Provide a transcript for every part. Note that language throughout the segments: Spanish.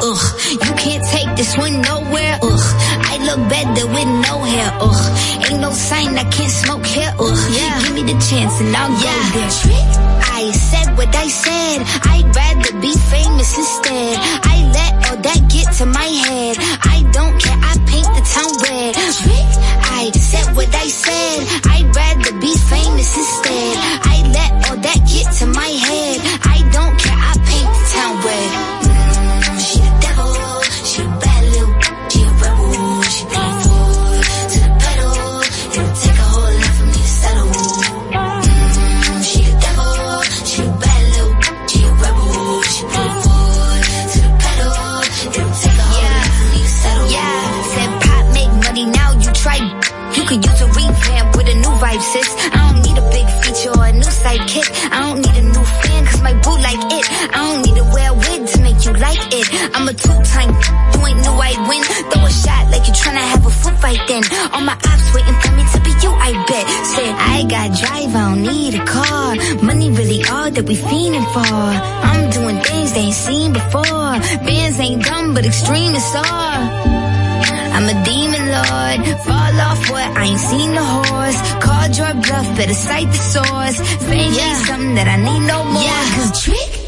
Ugh, you can't take this one nowhere. Ugh, I look better with no hair. Ugh, ain't no sign I can't smoke here. Ugh, yeah. give me the chance and I'll yeah. go there. Trick. I said what I said. I'd rather be famous instead. I let all that get to my head. I don't care. I paint the town red. Trick. I said what I said. I'd rather be famous instead. I let all that get to my head. I'm a two-time, you ain't knew I'd win. Throw a shot like you tryna have a foot fight then. All my ops waiting for me to be you, I bet. Said, I got drive, I don't need a car. Money really all that we fiending for. I'm doing things they ain't seen before. Bands ain't dumb, but extreme is all. I'm a demon lord. Fall off what? I ain't seen the horse. Called your bluff, better cite the source. Fame ain't something that I need no more. Yeah, cause trick.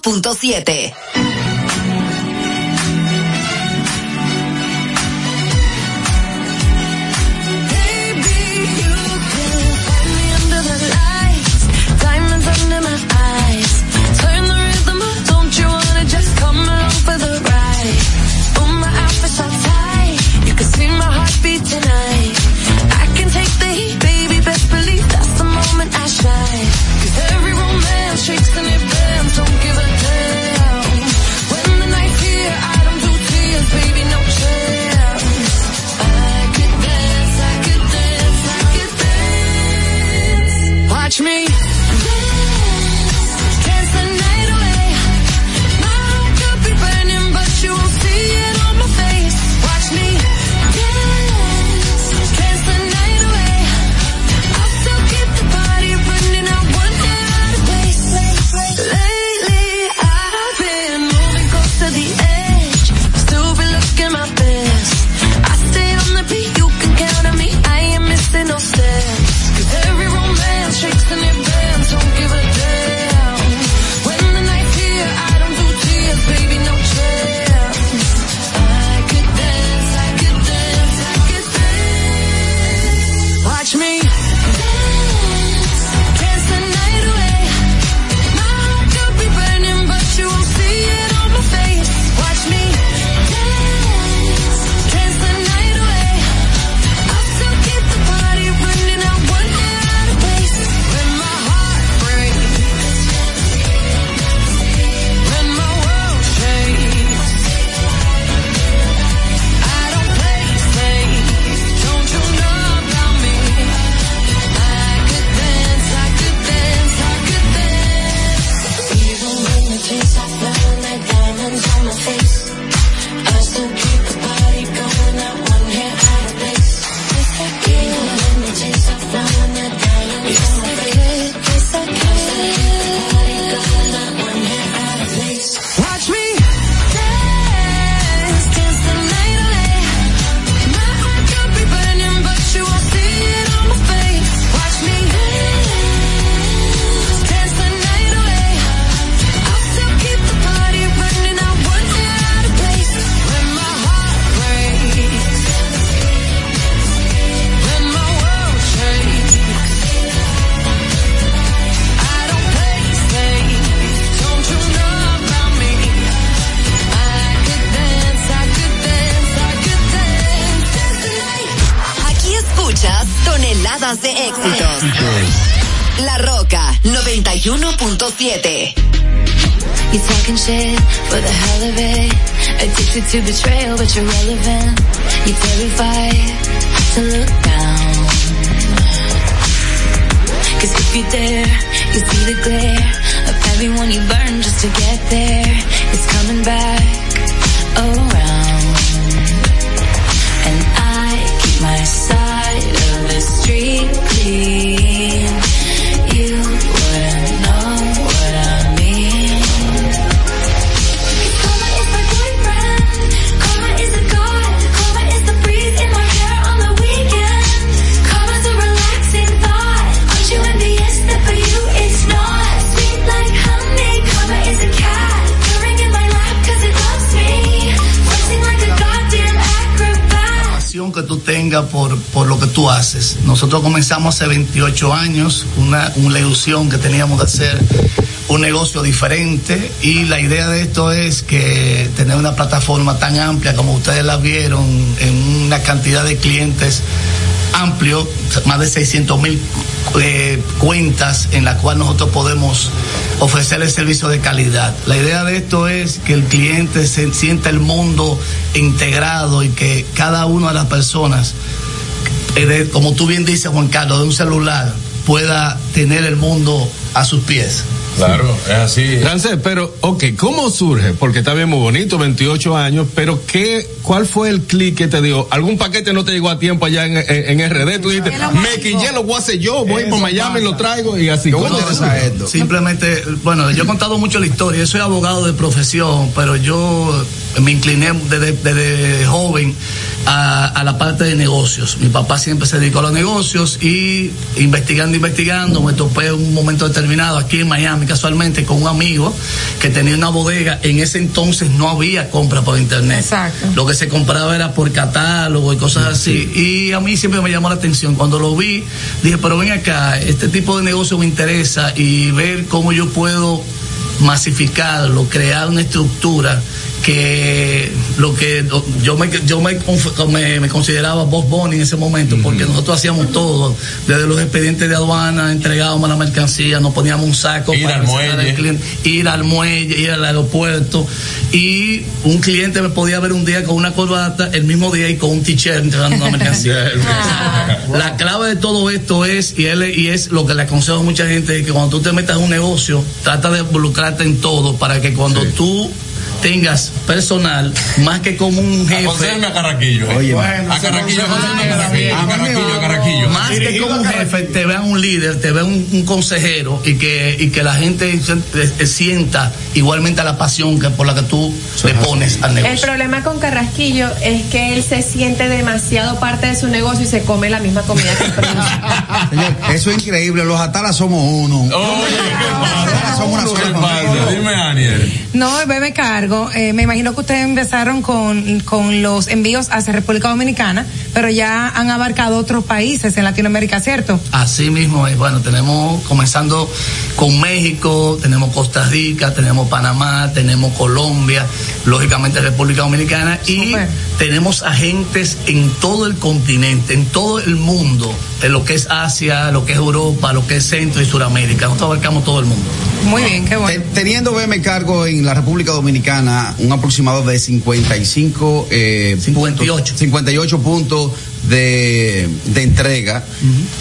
91.7. irrelevant. Nosotros comenzamos hace 28 años, una, una ilusión que teníamos de hacer un negocio diferente y la idea de esto es que tener una plataforma tan amplia como ustedes la vieron en una cantidad de clientes amplio, más de 600 mil eh, cuentas en las cuales nosotros podemos ofrecerle servicio de calidad. La idea de esto es que el cliente se sienta el mundo integrado y que cada una de las personas, eh, de- como tú bien dices Juan Carlos, de un celular pueda tener el mundo a sus pies. Claro, es así. Francés, pero, ok, ¿cómo surge? Porque está bien muy bonito, 28 años, pero ¿qué, ¿cuál fue el clic que te dio? ¿Algún paquete no te llegó a tiempo allá en, en, en RD? Tú dijiste, me quillé, lo voy a hacer yo, voy para Miami, pasa. lo traigo y así. ¿Cómo. Simplemente, bueno, yo he contado mucho la historia, yo soy abogado de profesión, pero yo me incliné desde, desde joven a, a la parte de negocios. Mi papá siempre se dedicó a los negocios y investigando, investigando, me topé en un momento determinado aquí en Miami casualmente con un amigo que tenía una bodega. En ese entonces no había compra por internet. Exacto. Lo que se compraba era por catálogo y cosas así. Y a mí siempre me llamó la atención. Cuando lo vi, dije, pero ven acá, este tipo de negocio me interesa y ver cómo yo puedo masificarlo, crear una estructura que lo que yo me yo me, me, me consideraba boss bunny en ese momento porque nosotros hacíamos todo desde los expedientes de aduana entregábamos la mercancía nos poníamos un saco Ir al presentar muelle. cliente, ir al muelle ir al aeropuerto y un cliente me podía ver un día con una corbata el mismo día y con un t-shirt entregando una mercancía. La clave de todo esto es y él y es lo que le aconsejo a mucha gente es que cuando tú te metas en un negocio trata de involucrarte en todo para que cuando tú tengas personal más que como un jefe Aconsejame a Carraquillo. eh. Oye, a Carraquillo, aconsejame a Carraquillo. A Carraquillo, a Carraquillo. más que como un jefe te vean un líder te vean un, un consejero y que y que la gente eh, sienta igualmente la pasión que por la que tú le pones al El negocio problema con Carrasquillo es que él se siente demasiado parte de su negocio y se come la misma comida que. Señor, eso es increíble. Los Atalas somos uno. Oye, ¿qué pasa? Somos una ¿Qué sola? Dime, Aniel. No, bebe cargo. Eh, me imagino que ustedes empezaron con, con los envíos hacia República Dominicana, pero ya han abarcado otros países en Latinoamérica, ¿cierto? Así mismo es. Bueno, tenemos comenzando con México, tenemos Costa Rica, tenemos Panamá, tenemos Colombia, lógicamente República Dominicana y tenemos agentes en todo el continente, en todo el mundo, lo que es Asia, lo que es Europa, lo que es Centro y Suramérica. Nosotros abarcamos todo el mundo. Muy bien, qué bueno. Teniendo BM Cargo en la República Dominicana un aproximado de 55 eh, 58. puntos, 58 puntos de, de entrega.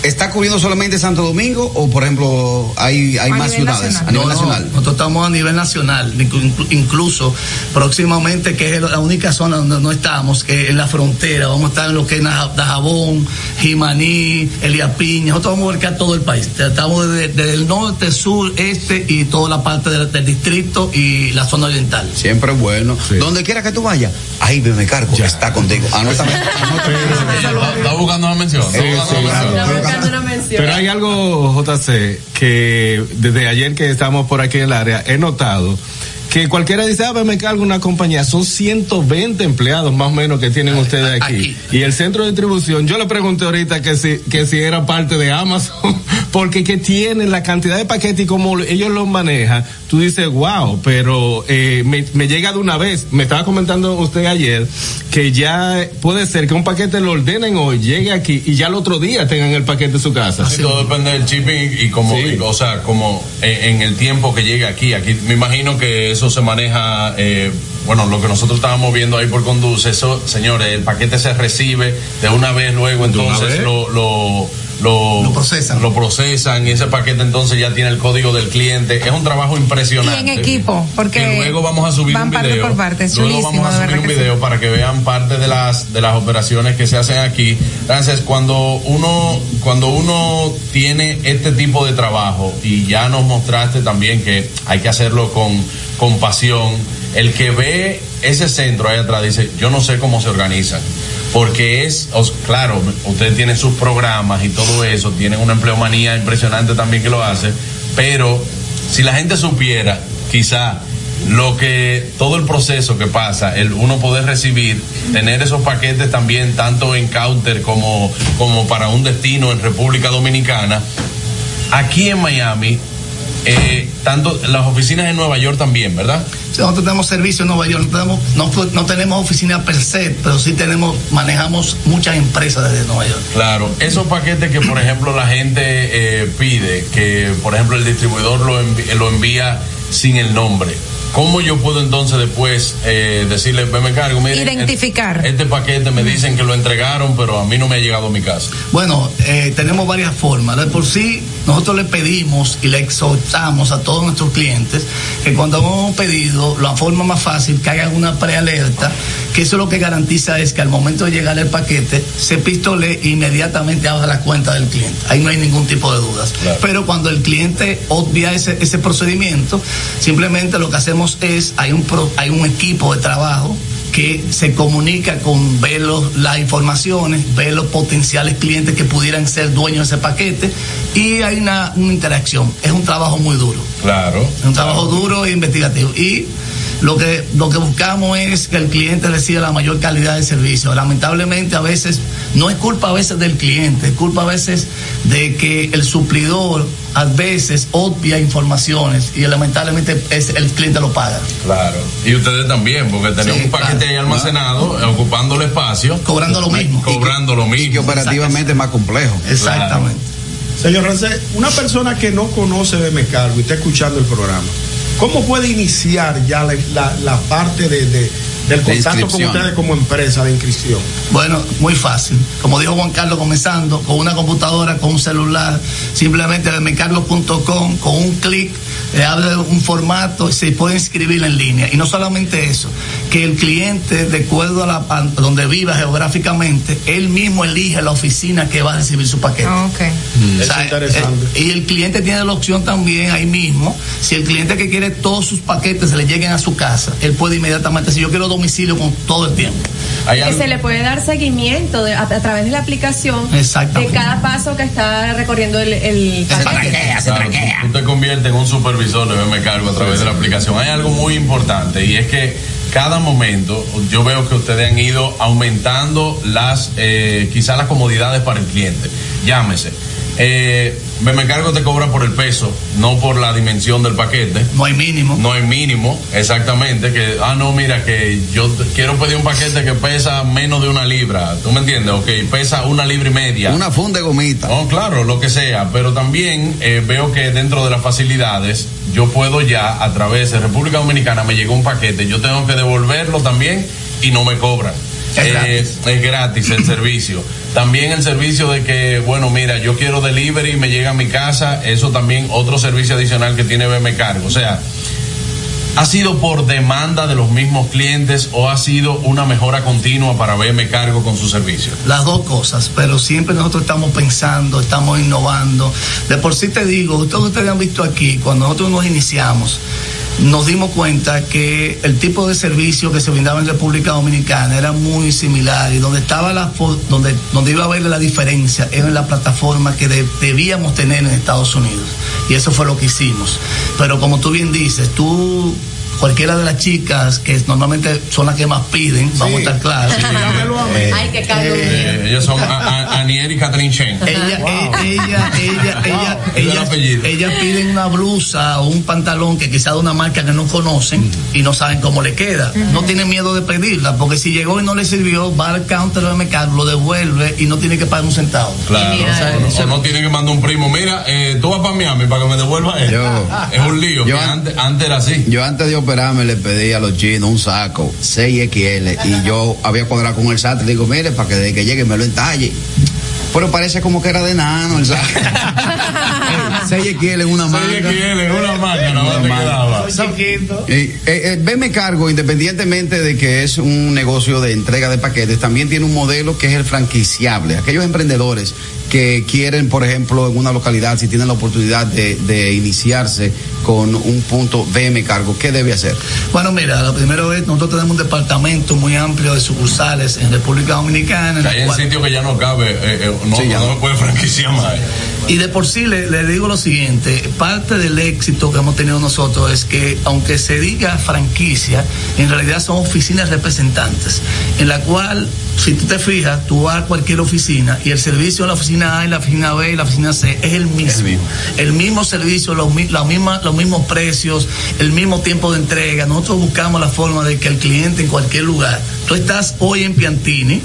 ¿Está cubriendo solamente Santo Domingo o por ejemplo hay, hay A más ciudades nacional. a nivel No, no, nacional? nosotros estamos a nivel nacional, inclu- incluso próximamente, que es la única zona donde no estamos, que es la frontera, vamos a estar en lo que es Dajabón, Jimaní, Elia Piña, nosotros vamos a abarcar todo el país. Estamos desde, desde el norte, sur, este y toda la parte del, del distrito y la zona oriental. Siempre bueno. Sí. Donde quiera que tú vayas, ahí BM Cargo está contigo. Ah, no, está- buscando una mención. Está buscando una mención. Pero hay algo, JC, que desde ayer que estamos por aquí en el área, he notado que cualquiera dice, ah, me cargo una compañía, son 120 empleados más o menos que tienen ustedes aquí. Y el centro de distribución, yo le pregunté ahorita que si, que si era parte de Amazon, porque que tienen la cantidad de paquetes y como ellos los manejan, tú dices, wow, pero eh, me, me llega de una vez. Me estaba comentando usted ayer que ya puede ser que un paquete lo ordenen hoy, llegue aquí y ya el otro día tengan el paquete en su casa. Sí, todo depende del shipping y como, Sí. y, o sea, como en, en el tiempo que llegue aquí. Aquí me imagino que eso se maneja, eh, bueno, lo que nosotros estábamos viendo ahí por Conduce, eso, señores, el paquete se recibe de una vez luego, entonces vez. lo, lo, lo, Lo procesan. Lo procesan y ese paquete entonces ya tiene el código del cliente. Es un trabajo Y impresionante. en equipo, porque que luego vamos a subir van un parte por parte, es luego vamos a subir un sí. video para que vean parte de las de las operaciones que se hacen aquí. Entonces, cuando uno cuando uno tiene este tipo de trabajo y ya nos mostraste también que hay que hacerlo con con pasión, el que ve ese centro ahí atrás dice, "Yo no sé cómo se organizan." Porque es, claro, ustedes tienen sus programas y todo eso, tienen una empleomanía impresionante también que lo hace, pero si la gente supiera, quizá lo que todo el proceso que pasa, el uno poder recibir, tener esos paquetes también tanto en counter como como para un destino en República Dominicana, aquí en Miami, eh, tanto las oficinas en Nueva York también, ¿verdad? Nosotros tenemos servicio en Nueva York, no tenemos, no, fu- no tenemos oficina per se, pero sí tenemos, manejamos muchas empresas desde Nueva York. Claro, esos paquetes que por ejemplo la gente eh, pide, que por ejemplo el distribuidor lo, lo envía sin el nombre. ¿Cómo yo puedo entonces después eh, decirle, "Ven, me encargo, miren, Identificar. Este, este paquete me dicen que lo entregaron, pero a mí no me ha llegado a mi casa. Bueno, eh, tenemos varias formas. De por sí, nosotros le pedimos y le exhortamos a todos nuestros clientes que cuando hemos un pedido, la forma más fácil, que hagan una prealerta, que eso lo que garantiza es que al momento de llegar el paquete, se pistole inmediatamente a la cuenta del cliente. Ahí no hay ningún tipo de dudas. Claro. Pero cuando el cliente obvia ese, ese procedimiento, simplemente lo que hacemos es, hay un, pro- hay un equipo de trabajo que se comunica con ver los- las informaciones, ver los potenciales clientes que pudieran ser dueños de ese paquete y hay una, una interacción. Es un trabajo muy duro, Claro. es un trabajo duro e investigativo. Y lo que, lo que buscamos es que el cliente reciba la mayor calidad de servicio. Lamentablemente a veces, no es culpa a veces del cliente, es culpa a veces de que el suplidor a veces obvia informaciones y lamentablemente es, el cliente lo paga. Claro. Y ustedes también, porque tenemos Sí, un paquete claro. ahí almacenado, ocupando el espacio. Cobrando lo mismo. Cobrando lo Y que mismo. operativamente es más complejo. Exactamente. Señor Rancé, una persona que no conoce de Mecargo y está escuchando el programa, ¿cómo puede iniciar ya la, la- parte de- del De contacto con ustedes como empresa de inscripción? Bueno, muy fácil. Como dijo Juan Carlos comenzando, con una computadora, con un celular, simplemente de mecarlos.com, con un clic, le abre un formato y se puede inscribir en línea. Y no solamente eso, que el cliente, de acuerdo a la donde viva geográficamente, él mismo elige la oficina que va a recibir su paquete. Ah, ok. Es interesante. eh, y el cliente tiene la opción también ahí mismo, si el cliente que quiere todos sus paquetes se le lleguen a su casa, él puede inmediatamente, si yo quiero domicilio con todo el tiempo. Hay que algo- se le puede dar seguimiento de- a, a través de la aplicación de cada paso que está recorriendo el, el paquete. Claro, tú, tú te conviertes en un supervisor de Me Cargo a través de la aplicación. Hay algo muy importante y es que cada momento yo veo que ustedes han ido aumentando las, eh, quizás las comodidades para el cliente. Llámese. Eh, Me Cargo te cobra por el peso, no por la dimensión del paquete. No hay mínimo. No hay mínimo, exactamente. Que, ah, no, mira, que yo quiero pedir un paquete que pesa menos de una libra. ¿Tú me entiendes? Ok, pesa una libra y media. Una funda de gomita. No, claro, lo que sea, pero también eh, veo que dentro de las facilidades yo puedo ya a través de República Dominicana me llegó un paquete, yo tengo que devolverlo también y no me cobran. Es Eh, gratis. es gratis el servicio. También el servicio de que, bueno, mira, yo quiero delivery me llega a mi casa, eso también otro servicio adicional que tiene BM Cargo. O sea, ¿Ha sido por demanda de los mismos clientes o ha sido una mejora continua para BM Cargo con su servicio? Las dos cosas, pero siempre nosotros estamos pensando, estamos innovando. De por sí te digo, todos ustedes han visto aquí, cuando nosotros nos iniciamos, nos dimos cuenta que el tipo de servicio que se brindaba en República Dominicana era muy similar y donde estaba la donde donde iba a haber la diferencia era en la plataforma que de- debíamos tener en Estados Unidos y eso fue lo que hicimos. Pero como tú bien dices, tú cualquiera de las chicas que normalmente son las que más piden, vamos a estar claros. Eh, Ay, que eh, ellos son a- a- Aniel y Catherine Chen. Ella, eh, ella, ella, ella, ella, ella piden una blusa o un pantalón que quizá de una marca que no conocen y no saben cómo le queda. No tienen miedo de pedirla, porque si llegó y no le sirvió, va al counter de mercado, lo devuelve y no tiene que pagar un centavo. Claro, o no, o no tiene que mandar un primo, mira, eh, tú vas para Miami para que me devuelva. Yo- es un lío, yo antes, antes era así. Yo antes de operarme le pedí a los chinos un saco 6XL y yo había cuadrado con el SAT digo, mire, para que de que llegue me lo entalle. Pero parece como que era de nano el saco. 6XL en una manga. que él en una máquina, no Una quedaba. Eh, eh, eh, Veme Cargo, independientemente de que es un negocio de entrega de paquetes, también tiene un modelo que es el franquiciable. Aquellos emprendedores que quieren, por ejemplo, en una localidad, si tienen la oportunidad de, de iniciarse con un punto VM Cargo, ¿qué debe hacer? Bueno, mira, lo primero es, nosotros tenemos un departamento muy amplio de sucursales en República Dominicana. en hay cual- sitio que ya no cabe, eh, eh, no, Sí, ya no puede franquiciar más. Y de por sí le, le digo lo siguiente, parte del éxito que hemos tenido nosotros es que aunque se diga franquicia, en realidad son oficinas representantes, en la cual, si tú te fijas, tú vas a cualquier oficina y el servicio en la oficina A, en la oficina B y la oficina C es el mismo. El mismo. El mismo servicio, los, la misma- los mismos precios, el mismo tiempo de entrega. Nosotros buscamos la forma de que el cliente en cualquier lugar, tú estás hoy en Piantini,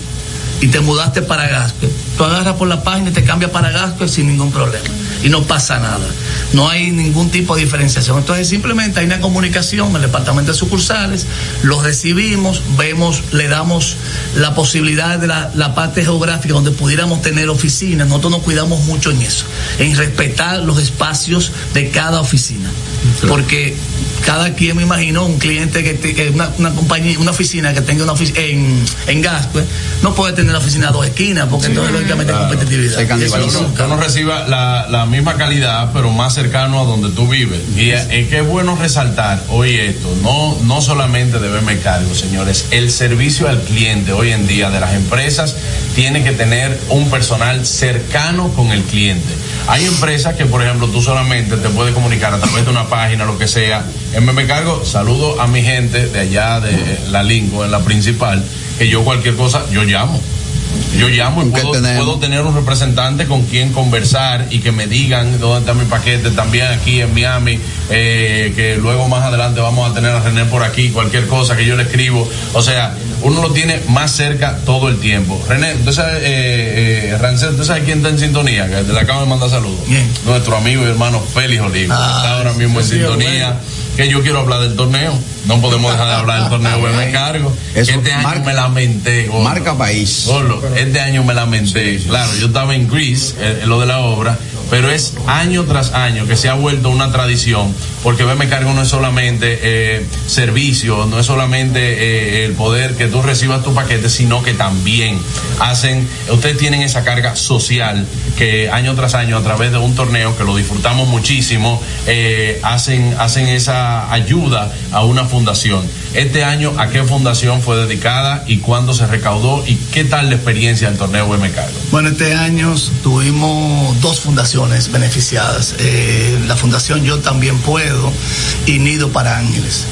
y te mudaste para Gaspe, tú agarras por la página y te cambias para Gaspe sin ningún problema. Y no pasa nada. No hay ningún tipo de diferenciación. Entonces simplemente hay una comunicación en el departamento de sucursales, los recibimos, vemos, le damos la posibilidad de la, la parte geográfica donde pudiéramos tener oficinas. Nosotros nos cuidamos mucho en eso, en respetar los espacios de cada oficina. Porque cada quien me imagino un cliente que, te- que una, una compañía una oficina que tenga una oficina en, en Gascue no puede tener la oficina a dos esquinas porque entonces lógicamente competitividad Se Y eso canibaliza. nunca. que uno reciba la, la misma calidad, pero más cercano a donde tú vives. Y es es que es bueno resaltar hoy esto, no, no solamente de verme cargo, señores, el servicio al cliente hoy en día de las empresas tiene que tener un personal cercano con el cliente. Hay empresas que, por ejemplo, tú solamente te puedes comunicar a través de una página, lo que sea. En Me Cargo, saludo a mi gente de allá de la Lingo, en la principal, que yo cualquier cosa, yo llamo. Yo llamo y ¿Qué puedo, tener un representante con quien conversar y que me digan dónde está mi paquete también aquí en Miami, eh, que luego más adelante vamos a tener a René por aquí, cualquier cosa que yo le escribo. O sea, uno lo tiene más cerca todo el tiempo. René, ¿tú sabes, eh, eh, Rancel, ¿tú sabes quién está en sintonía? Que le acabo de mandar saludos. Nuestro amigo y hermano Félix Olivo. Ah, está ahora mismo en sintonía. Que yo quiero hablar del torneo. No podemos dejar de hablar del torneo, me cargo. Eso este año marca- me lamenté. gordo. Marca país. Gordo, este año me lamenté. Claro, yo estaba en Greece, eh, en lo de la obra, pero es año tras año que se ha vuelto una tradición, porque me cargo no es solamente eh, servicio, no es solamente eh, el poder que tú recibas tu paquete, sino que también hacen, ustedes tienen esa carga social que año tras año a través de un torneo que lo disfrutamos muchísimo, eh, hacen, hacen esa ayuda a una fundación. Este año, ¿a qué fundación fue dedicada y cuándo se recaudó y qué tal la experiencia del torneo Me Cargo? Bueno, este año tuvimos dos fundaciones beneficiadas. Eh, la Fundación Yo También Puedo y Nido para Ángeles.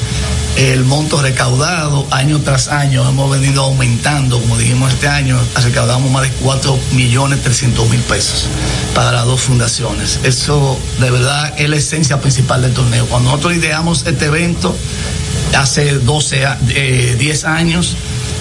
El monto recaudado año tras año hemos venido aumentando, como dijimos este año, recaudamos más de 4 millones 300 mil pesos para las dos fundaciones. Eso de verdad es la esencia principal del torneo. Cuando nosotros ideamos este evento hace 12, a- eh, 10 años,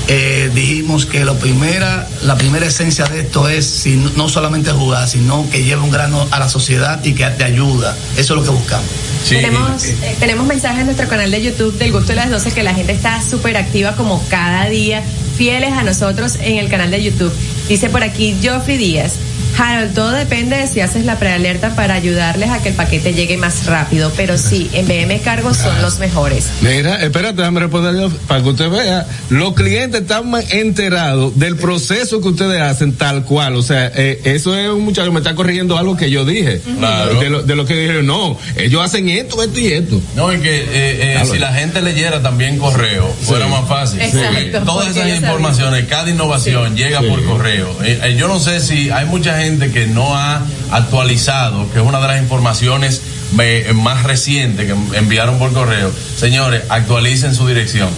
eh, dijimos que la primera, la primera esencia de esto es si no, no solamente jugar, sino que lleve un grano a la sociedad y que te ayuda. Eso es lo que buscamos. Sí, tenemos, eh, tenemos mensajes en nuestro canal de YouTube del gusto de las 12 que la gente está súper activa como cada día, fieles a nosotros en el canal de YouTube. Dice por aquí Joffrey Díaz. Harold, todo depende de si haces la prealerta para ayudarles a que el paquete llegue más rápido, pero sí, en BM Cargo son los mejores. Mira, espérate, déjame responderle para que usted vea. Los clientes están más enterados del proceso que ustedes hacen tal cual. O sea, eh, eso es un muchacho que me está corrigiendo algo que yo dije. Claro. De lo, de lo que dijeron, no, ellos hacen esto, esto y esto. No, y que eh, eh, Claro. si la gente leyera también correo, fuera más fácil. Exacto, Porque Todas porque esas informaciones, cada innovación llega Sí. por correo. Eh, eh, yo no sé si hay mucha gente que no ha actualizado, que es una de las informaciones eh, más reciente que enviaron por correo, señores, actualicen su dirección.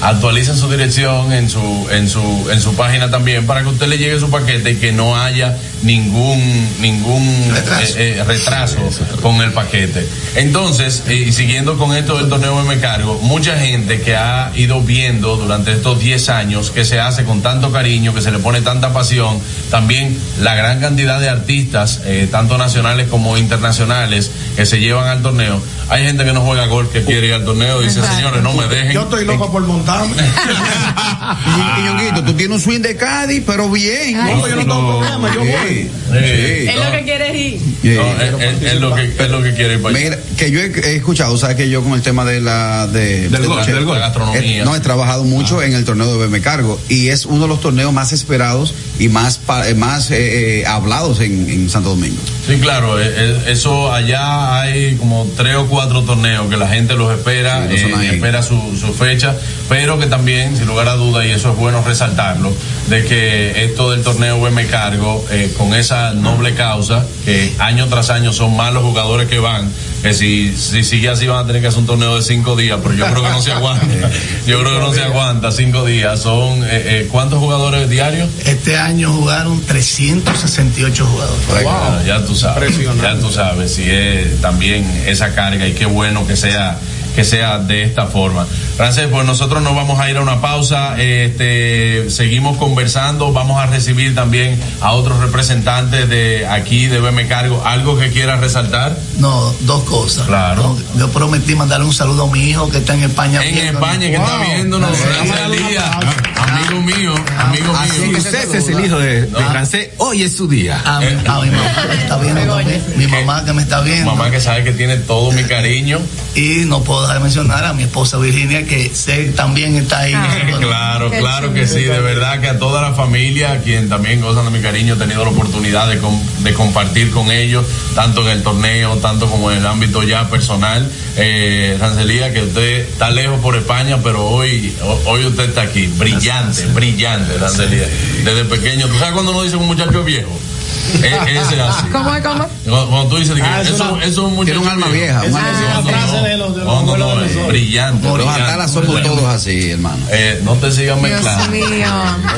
Actualicen su dirección en su en su en su página también para que usted le llegue su paquete y que no haya ningún ningún retraso, eh, eh, con el paquete. Entonces, y siguiendo con esto del torneo de me cargo, mucha gente que ha ido viendo durante estos 10 años que se hace con tanto cariño, que se le pone tanta pasión, también la gran cantidad de artistas, eh, tanto nacionales como internacionales, que se llevan al torneo. Hay gente que no juega golf que quiere ir al torneo y dice, señores, no me dejen. Yo estoy loco por montarme. y, tú tienes un swing de Cádiz, pero bien. no, yo no tengo problema, yo voy. Es lo que quieres ir. es, lo que, es lo que quiere ir Mira, que yo he, escuchado, sabes que yo con el tema de la de, del, del golf. gastronomía. no, he trabajado mucho ah. en el torneo de BM Cargo y es uno de los torneos más esperados y más más eh, eh, hablados en, en, Santo Domingo. Sí, claro, eh, eso allá hay como tres o cuatro torneos que la gente los espera, espera su, su fecha, pero que también, sin lugar a duda, y eso es bueno resaltarlo, de que esto del torneo BM Cargo, con esa noble causa, que año tras año son más los jugadores que van, que si, si sigue así van a tener que hacer un torneo de cinco días, pero yo creo que no se aguanta. Yo creo que no se aguanta cinco días. Son, eh, eh, ¿cuántos jugadores diarios? Este año jugaron 368 jugadores. Ya tú sabes. Ya tú sabes si es también esa carga y qué bueno que sea que sea de esta forma. Francés, pues nosotros nos vamos a ir a una pausa, este, seguimos conversando, vamos a recibir también a otros representantes de aquí de BM Cargo, algo que quieras resaltar. No, dos cosas. Claro. yo prometí mandarle un saludo a mi hijo que está en España. En España, que está viéndonos, amigo mío, amigo mío. usted es el hijo de, Francés, hoy es su día. A, mi, mamá que me está viendo mi mamá que me está viendo. Mamá que sabe que tiene todo mi cariño. Y no puedo dejar de mencionar a mi esposa Virginia, que sé también está ahí. Ah, claro, claro que sí, de verdad que a toda la familia, quien también gozan de mi cariño, he tenido la oportunidad de, de compartir con ellos, tanto en el torneo, tanto como en el ámbito ya personal. Eh, Rancelía, que usted está lejos por España, pero hoy, hoy usted está aquí, brillante, brillante, Rancelía. Desde pequeño, ¿tú sabes cuando uno dice un muchacho viejo? ese así. ¿Cómo es, cómo? Cuando tú dices que ah, eso, es un muchacho. Tiene un alma vieja. Un alma vieja. brillante. Los atalas somos todos así, hermano. Eh, no te sigas mezclando. Dios mío.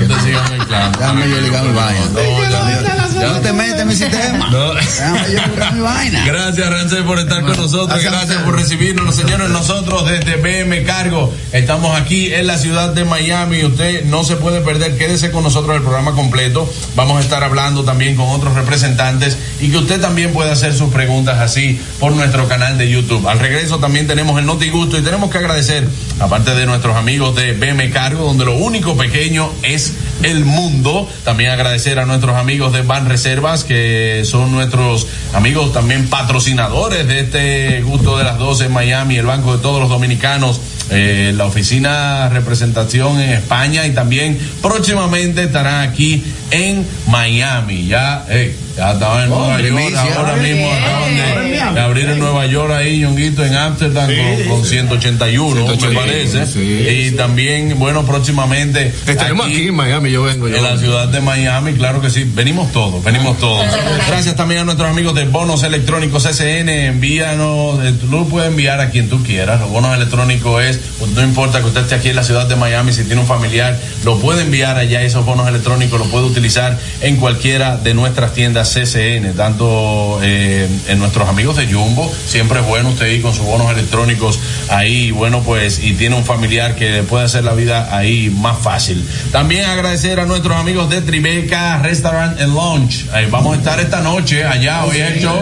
No te sigas mezclando. Déjame yo ligar mi vaina. No, no te metes en mi sistema. Déjame yo mi vaina. Gracias, Rancel, por estar con nosotros. Gracias por recibirnos, señores. Nosotros desde BM Cargo estamos aquí en la ciudad de Miami. Usted no se puede perder. Quédese con nosotros el programa completo. Vamos a estar hablando también con otros representantes y que usted también pueda hacer sus preguntas así por nuestro canal de YouTube. Al regreso también tenemos el Noti Gusto y tenemos que agradecer, aparte de nuestros amigos de BM Cargo, donde lo único pequeño es el mundo, también agradecer a nuestros amigos de Ban Reservas, que son nuestros amigos también patrocinadores de este Gusto de las 12 en Miami, el Banco de todos los Dominicanos. Eh, la oficina representación en España y también próximamente estará aquí en Miami. Ya, eh, ya estaba en Nueva York, ahora mismo acaban de, abrir en Nueva York ahí, Yonguito, en Amsterdam con, 181, me parece. y también, bueno, próximamente. Estaremos aquí, en Miami, yo vengo. en la ciudad de Miami, claro que sí. Venimos todos, venimos todos. Gracias también a nuestros amigos de Bonos Electrónicos SN. Envíanos, eh, lo puedes enviar a quien tú quieras. Los bonos electrónicos es, no importa que usted esté aquí en la ciudad de Miami, si tiene un familiar, lo puede enviar allá. Esos bonos electrónicos lo puede utilizar en cualquiera de nuestras tiendas CCN, tanto eh, en nuestros amigos de Jumbo, siempre es bueno usted ir con sus bonos electrónicos ahí, bueno pues, y tiene un familiar que puede hacer la vida ahí más fácil. También agradecer a nuestros amigos de Tribeca Restaurant and Lounge. Vamos a estar esta noche allá, hoy es el show,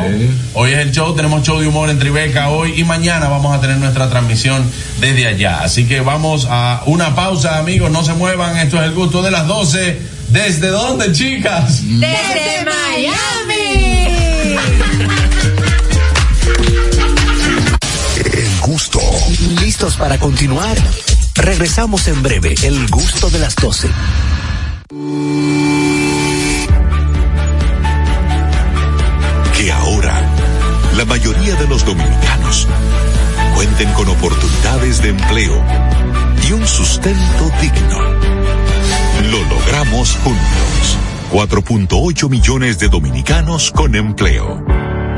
hoy es el show, tenemos show de humor en Tribeca hoy y mañana vamos a tener nuestra transmisión desde allá. Así que vamos a una pausa, amigos, no se muevan, esto es el gusto de las 12. ¿Desde dónde, chicas? Desde Miami. El gusto. ¿Listos para continuar? Regresamos en breve, el gusto de las 12. Con oportunidades de empleo y un sustento digno lo logramos juntos. 4.8 millones de dominicanos con empleo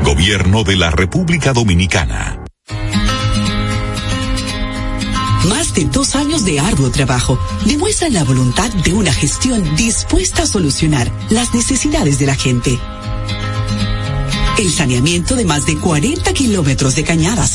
Gobierno de la República Dominicana. Más de dos años de arduo trabajo demuestran la voluntad de una gestión dispuesta a solucionar las necesidades de la gente. El saneamiento de más de 40 kilómetros de cañadas,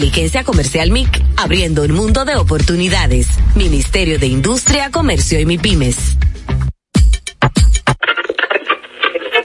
Inteligencia Comercial MIC, abriendo un mundo de oportunidades. Ministerio de Industria, Comercio y MIPIMES.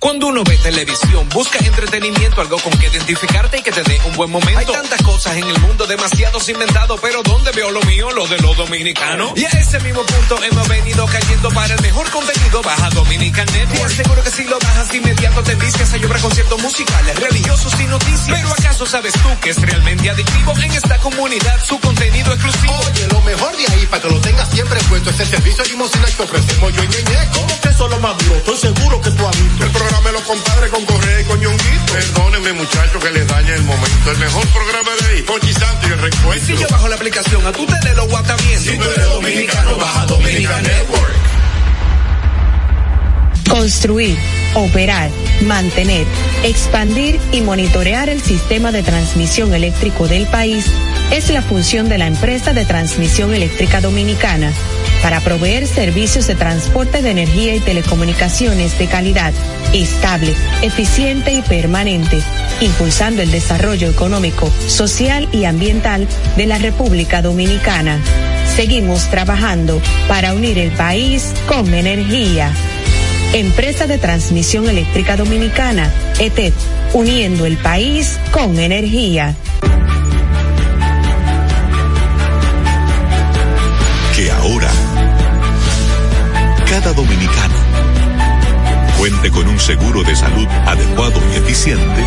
Cuando uno ve televisión, busca entretenimiento, algo con que identificarte y que te dé un buen momento. Hay tantas cosas en el mundo, demasiados inventados, pero ¿dónde veo lo mío? Lo de los dominicanos. Y a ese mismo punto hemos venido cayendo para el mejor contenido. Baja Dominican Network. Te aseguro que si lo bajas inmediato te vistes a llorar conciertos musicales, religiosos y noticias. Pero ¿acaso sabes tú que es realmente adictivo en esta comunidad su contenido exclusivo? Oye, lo mejor de ahí para que lo tengas siempre puesto es el servicio de limosina que ofrecemos yo y Ñeñe. ¿Cómo que eso es lo más duro? Estoy seguro que tú has visto. El programa de los compadres con Correa y con Ñonguito. Perdónenme, muchachos, que les dañe el momento. El mejor programa de ahí, Pochi Santo y el recuento. Si yo bajo la aplicación, a tú te lo guata bien. Si tú eres dominicano, baja Dominica Network. Construir, operar, mantener, expandir y monitorear el sistema de transmisión eléctrico del país es la función de la empresa de transmisión eléctrica dominicana para proveer servicios de transporte de energía y telecomunicaciones de calidad, estable, eficiente y permanente, impulsando el desarrollo económico, social y ambiental de la República Dominicana. Seguimos trabajando para unir el país con energía. Empresa de Transmisión Eléctrica Dominicana, ETED, uniendo el país con energía. Cada dominicano cuente con un seguro de salud adecuado y eficiente,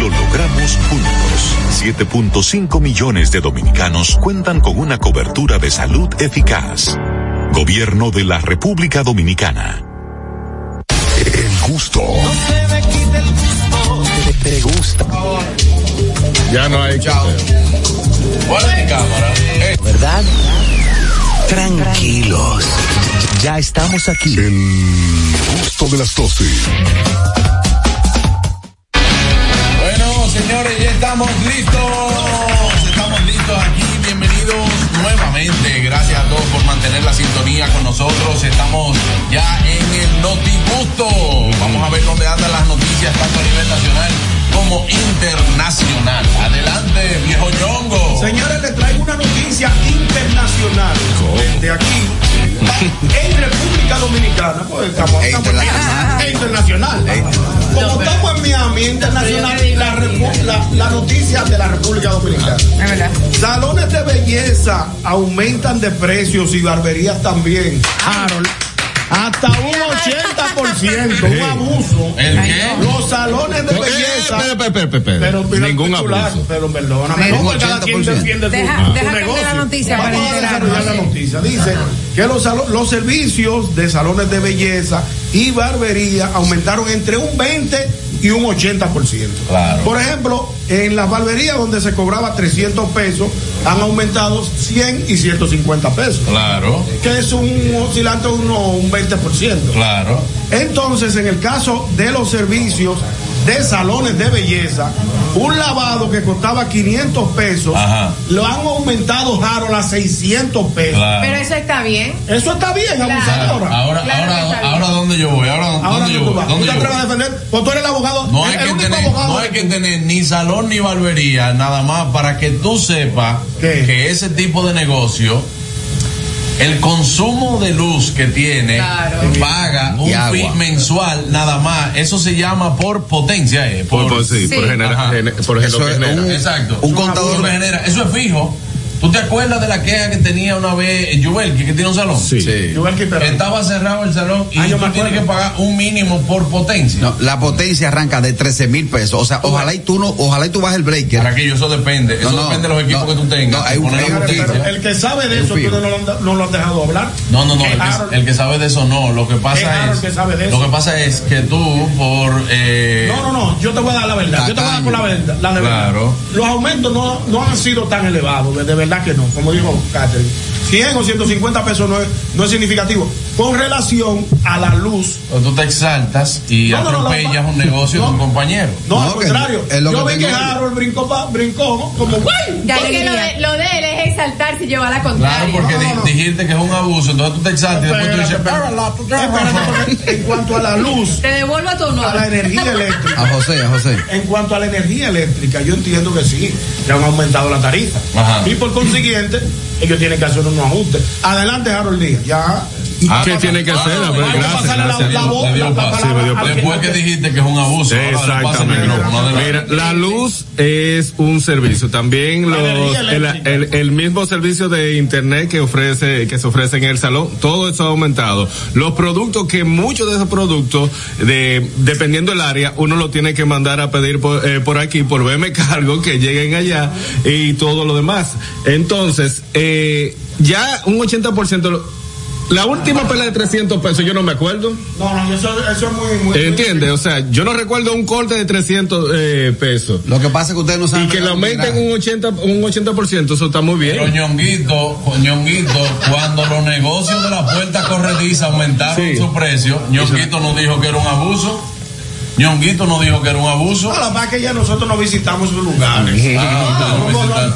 lo logramos juntos. 7.5 millones de dominicanos cuentan con una cobertura de salud eficaz. Gobierno de la República Dominicana. El gusto. Te, te gusta. Ya no hay Chao. Cámara. Eh. ¿Verdad? Tranquilos. Ya estamos aquí. El gusto de las 12. Bueno, señores, ya estamos listos. Estamos listos aquí. Bienvenidos nuevamente. Gracias a todos por mantener la sintonía con nosotros. Estamos ya en el Notigusto. Vamos a ver dónde andan las noticias, tanto a nivel nacional como internacional. Adelante, viejo ñongo. Señores, les traigo una noticia internacional. Desde aquí, en República Dominicana, pues estamos, E estamos- internacional. e internacional. Como estamos en Miami, internacional, la, repu- la, la noticia de la República Dominicana. Salones de belleza aumentan de precios y barberías también. Harold. Hasta un 80%, un abuso. ¿El qué? Los salones de Eh, belleza. espera, espera. Pero, pero Ningún titular, abuso. Pero perdóname, Pero no, porque cada quien 80%. defiende su, Deja- su deja negocio. la noticia Vamos a desarrollar la noticia. Dice que los, los servicios de salones de belleza y barbería aumentaron entre un 20 y un 80%. Claro. Por ejemplo, en las barberías donde se cobraba 300 pesos, han aumentado 100 y 150 pesos. Claro, Que es un oscilante uno, un 20%. claro. Entonces, en el caso de los servicios de salones de belleza, un lavado que costaba 500 pesos, lo han aumentado Harold a 600 pesos. Claro. Pero eso está bien. Eso está bien, Claro. abusadora. Ahora, Claro ahora, ahora, ¿dónde yo voy? Ahora, Ahora ¿dónde yo tú voy? vas. ¿Tú ¿Dónde te yo atreves a defender? Pues tú eres el abogado. No hay, el que único tener, abogado no hay que tener ni salón ni barbería, nada más para que tú sepas que ese tipo de negocio, el consumo de luz que tiene, Claro. paga un fee mensual, nada más. Eso se llama por potencia, eh, Por- por- sí, por genera- Ajá. gene- por Eso lo que es genera. un- Exacto. un contador- genera. Eso es fijo. ¿Tú te acuerdas de la queja que tenía una vez Jubel, que, que tiene un salón? Sí. Estaba cerrado el salón y Ah, yo tú me tienes que pagar un mínimo por potencia. No, la potencia arranca de 13 mil pesos. O sea, ojalá y tú no, ojalá y tú bajes el breaker. Para que eso depende. Eso depende de los equipos que tú tengas. No, hay un, hay un. El que sabe de Es eso, tú no lo, han- no lo has dejado hablar. No, no, no. El que, el que sabe de eso no. Lo que pasa es. que sabe de Lo eso. que pasa es que tú, por. Eh, No, no, no, yo te voy a dar la verdad. Yo te voy a dar por la verdad. La de verdad. Claro. Los aumentos no, no han sido tan elevados, de, de verdad que no. Como dijo Catherine, 100 o 150 pesos no es, no es significativo. Con relación a la luz. o tú te exaltas y No, no, no, atropellas no, un negocio de un compañero. No, al contrario. es lo Yo que vi que. Harold brincó, pa- brincó como ¡guay! Ya que lo de, lo de él es exaltar si lleva la Claro, contraria. porque di- dijiste que es un abuso, entonces tú te exaltas y después tú dices. Espérate, porque en cuanto a la luz, Te devuelvo a tu honor. a la energía eléctrica. A José, a José. En cuanto a la energía eléctrica, yo entiendo que sí, que han aumentado la tarifa. Ajá. Y por consiguiente, ellos tienen que hacer unos ajustes. Adelante, Harold Díaz. Ya. ¿Qué tiene que hacer? A ver, gracias, gracias. Después que dijiste que es un abuso. Exactamente. Mira, la luz es un servicio. También los, el, eléctrica. el- el mismo servicio de internet que ofrece, que se ofrece en el salón, todo eso ha aumentado. Los productos que muchos de esos productos, de, dependiendo del área, uno lo tiene que mandar a pedir por, eh, por aquí, por BM Cargo, que lleguen allá y todo lo demás. Entonces, eh, ya un 80%, lo- la última pelea de 300 pesos, yo no me acuerdo. No, no, eso, eso es muy. muy ¿Entiendes? O sea, yo no recuerdo un corte de 300 eh, pesos. Lo que pasa es que ustedes no saben. Y que le aumenten un 80, un 80%, eso está muy Pero bien. ñonguito, ñonguito, cuando los negocios de la puerta corrediza aumentaron Sí. su precio, ñonguito nos dijo que era un abuso. Ñonguito nos dijo que era un abuso. No, la verdad que ya nosotros no visitamos sus lugares. Ah, No, no, no.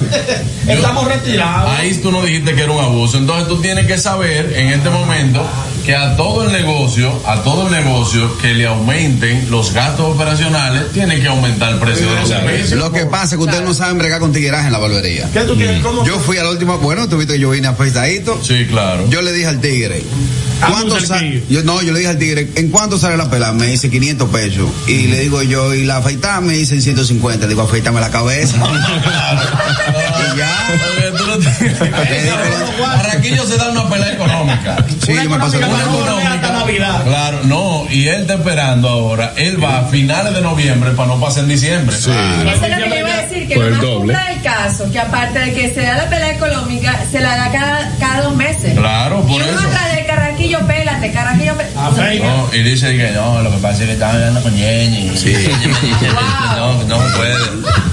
Estamos retirados. Ahí tú no dijiste que era un abuso. Entonces tú tienes que saber en este momento que a todo el negocio, a todo el negocio que le aumenten los gastos operacionales, tiene que aumentar el precio de los servicios. Lo que pasa es que ustedes no saben bregar con tigueraje en la barbería. ¿Qué tú tienes? ¿Cómo? Yo fui a la última, bueno, tuviste que yo vine afeitadito. Sí, claro. Yo le dije al tigre, ¿cuánto Vamos al sa- quillo. yo No, yo le dije al tigre, ¿en cuánto sale la pela? Me dice 500 pesos. Y le digo yo, ¿y la afeitada? Me dicen 150. Digo, afeítame la cabeza. y ya. No te- Barranquillo se da una pelea económica. Sí, yo me paso económica Una no hasta económica. Navidad. Claro, no, y él está esperando ahora. Él va a finales de noviembre para no pasar en diciembre. Eso es lo que yo iba a decir, que Por más doble. cumpla el caso, que aparte de que se da la pelea económica, se la da cada, cada dos meses. Claro, por y uno eso. de Carraquillo, pélate, Carraquillo, pélate. Afeita. No, y dice que no, lo que pasa es que estaba hablando con Jenny. Sí. No, no se puede.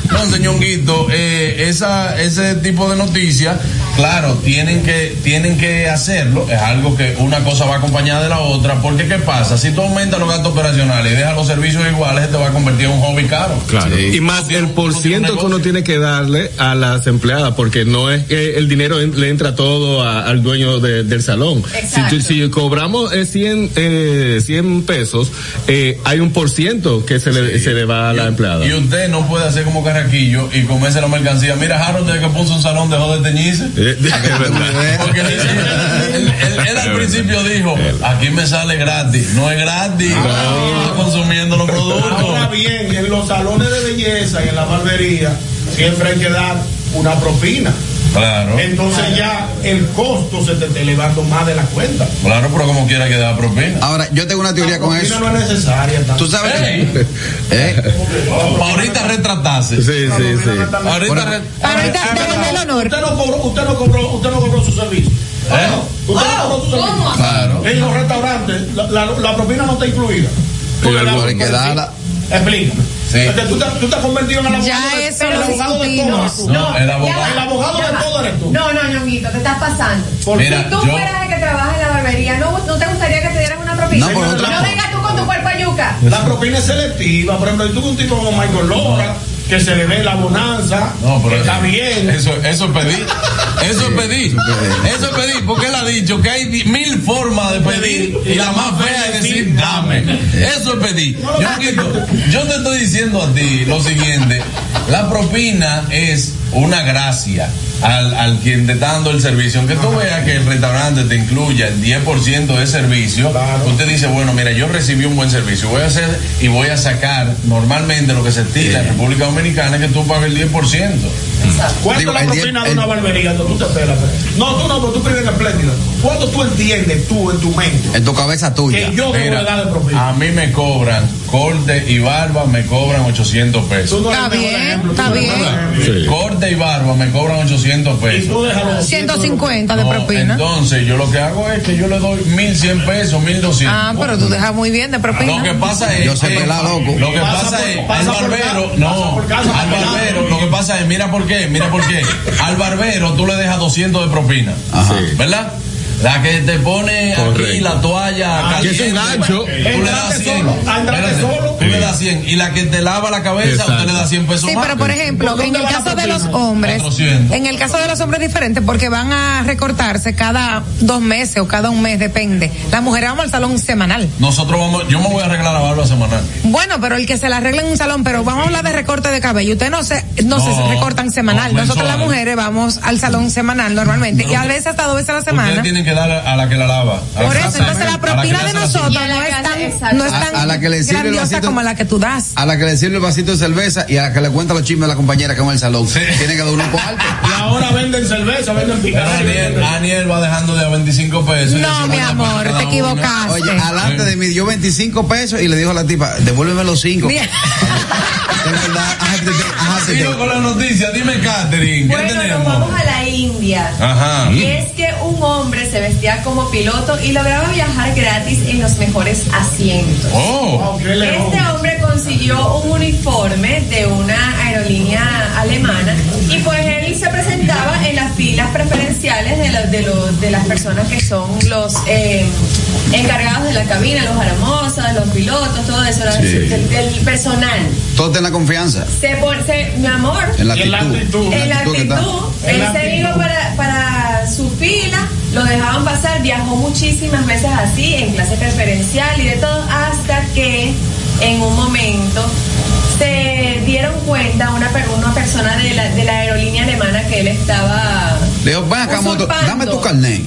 Entonces, ñonguito, eh, esa, ese tipo de noticias, claro, tienen que, tienen que hacerlo. Es algo que una cosa va acompañada de la otra. Porque, ¿qué pasa? Si tú aumentas los gastos operacionales y dejas los servicios iguales, te va a convertir en un hobby caro. Claro. Sí. Y más el por ciento que uno tiene que darle a las empleadas, porque no es que el dinero en- le entra todo a- al dueño de- del salón. Si, Exacto. tú- si cobramos eh, 100, eh, 100 pesos, eh, hay un por ciento que se le, se le va a la empleada. Y usted no puede hacer como carraquillo y comerse la mercancía. Mira, Harold, desde que puso un salón dejó de teñirse. Eh. Porque él, él- él- él al principio dijo, aquí me sale gratis. No es gratis. Está consumiendo los Ahora productos. bien, en los salones de belleza y en la barbería siempre hay que dar una propina. Claro. Entonces ya el costo se te está elevando más de la cuenta. Claro, pero como quiera que da propina. Ahora, yo tengo una teoría La con eso. no es necesaria. tanto. Tú sabes Ey. que. ¿Eh? Ahorita retratarse. Sí, sí, sí. Ahorita Ahora- re- Ahorita déjenme el honor. Usted no cobró, usted no cobró, usted no cobró su servicio. ¿Eh? Usted no cobró su servicio. ¿Cómo? Claro. En los restaurantes, la, la, la propina no está incluida. Porque algunos hay que darla. Explícame. Sí. Entonces, ¿tú, te- tú estás convertido en el abogado, Ya de, eso el abogado de todo. No, el abogado. ya va, El abogado ya de todo eres tú. No, no, ñonguito, te estás pasando. ¿Por Mira, si tú yo- fueras el que trabaja en la barbería, ¿no, ¿no te gustaría que te dieran una propina? No, por otra no cosa. vengas tú con tu cuerpo a yuca. La propina es selectiva. Por ejemplo, si tú ves un tipo como Michael Lora, que se le ve la bonanza, No, pero que está bien. Eso, eso pedí. Eso pedí. Eso pedí. Porque él ha dicho que hay mil formas de pedir y la más fea es decir Eso pedí. Yo, yo te estoy diciendo a ti lo siguiente. La propina es una gracia al, al quien te está dando el servicio. Aunque tú veas que el restaurante te incluya el 10% de servicio, usted dice, bueno, mira, yo recibí un buen servicio. Voy a hacer y voy a sacar normalmente lo que se estila en República Dominicana es que tú pagues el 10%. ¿Cuánto Digo, es la propina de una barbería? No, tú te pero- No, tú no, pero tú vives en Espléndida. ¿Cuánto tú entiendes tú en tu mente En tu cabeza tuya. que yo debo Mira, de dar de propina? a mí me cobran corte y barba, me cobran 800 Tú pesos. no Está bien, está bien. Sí. Corte y barba me cobran 800 Pesos. tú déjalo 150 de No, propina. entonces yo lo que hago es que yo le doy 1100 pesos, 1200. Ah, pero tú dejas muy bien de propina. Lo que pasa es Yo soy que- pelado, loco. Lo que Pasa por- es pasa al barbero, no, casa, al barbero, lo que pasa es, mira por qué, mira por qué. Al barbero tú le dejas 200 de propina. Ajá. ¿Verdad? La que te pone aquí la toalla Ah, que es un caliente, gancho. tú le das Entrate 100. solo, ah, entrate Espérate, solo. Tú le das 100 y la que te lava la cabeza Exacto. usted le da 100 pesos Sí, más. pero por ejemplo, ¿Dónde en el caso de los hombres, 400. en el caso de los hombres es diferente porque van a recortarse cada dos meses o cada un mes, depende. Las mujeres vamos al salón semanal. Nosotros vamos, yo me voy a arreglar la barba semanal. Bueno, pero el que se la arregla en un salón, pero vamos a hablar de recorte de cabello. Ustedes no se, no, No, se recortan semanal. no, Nosotros las mujeres vamos al salón semanal normalmente y a veces hasta dos veces a la Ustedes semana. tienen que dar a la que la lava. Por eso, entonces la propina de nosotros no es tan, exacto. no es A- tan a la que le sirve el vasito- como la que tú das. A la que le sirve el vasito de cerveza y a la que le cuenta los chismes a la compañera que va el salón. Tiene que dar un grupo alto. Y ahora venden cerveza, venden picada. Aniel, Aniel va dejando de a 25 pesos. No, mi "Una amor, cada te una". equivocaste. Oye, alante de mí dio 25 pesos y le dijo a la tipa, devuélveme los 5. Mira. De verdad, Sigo con la noticia, dime Catherine, ¿qué Bueno, nos tenemos? vamos a la India. Ajá. Y es que un hombre se vestía como piloto y lograba viajar gratis en los mejores asientos. Oh. Este hombre consiguió un uniforme de una aerolínea alemana y pues él se presentaba en las filas preferenciales de, los- de, los- de las personas que son los eh, encargados de la cabina, los aramosas, los pilotos, todo eso, Sí. del personal. Todo ten la confianza. Se pone, se- mi amor, En la en actitud. en la actitud En él se vino para, para su fila, lo dejaban pasar, viajó muchísimas veces así, en clase preferencial y de todo, hasta que en un momento se dieron cuenta una, per- una persona de la, de la aerolínea alemana que él estaba Le dijo, ven acá, moto, usurpando. dame tu carnet.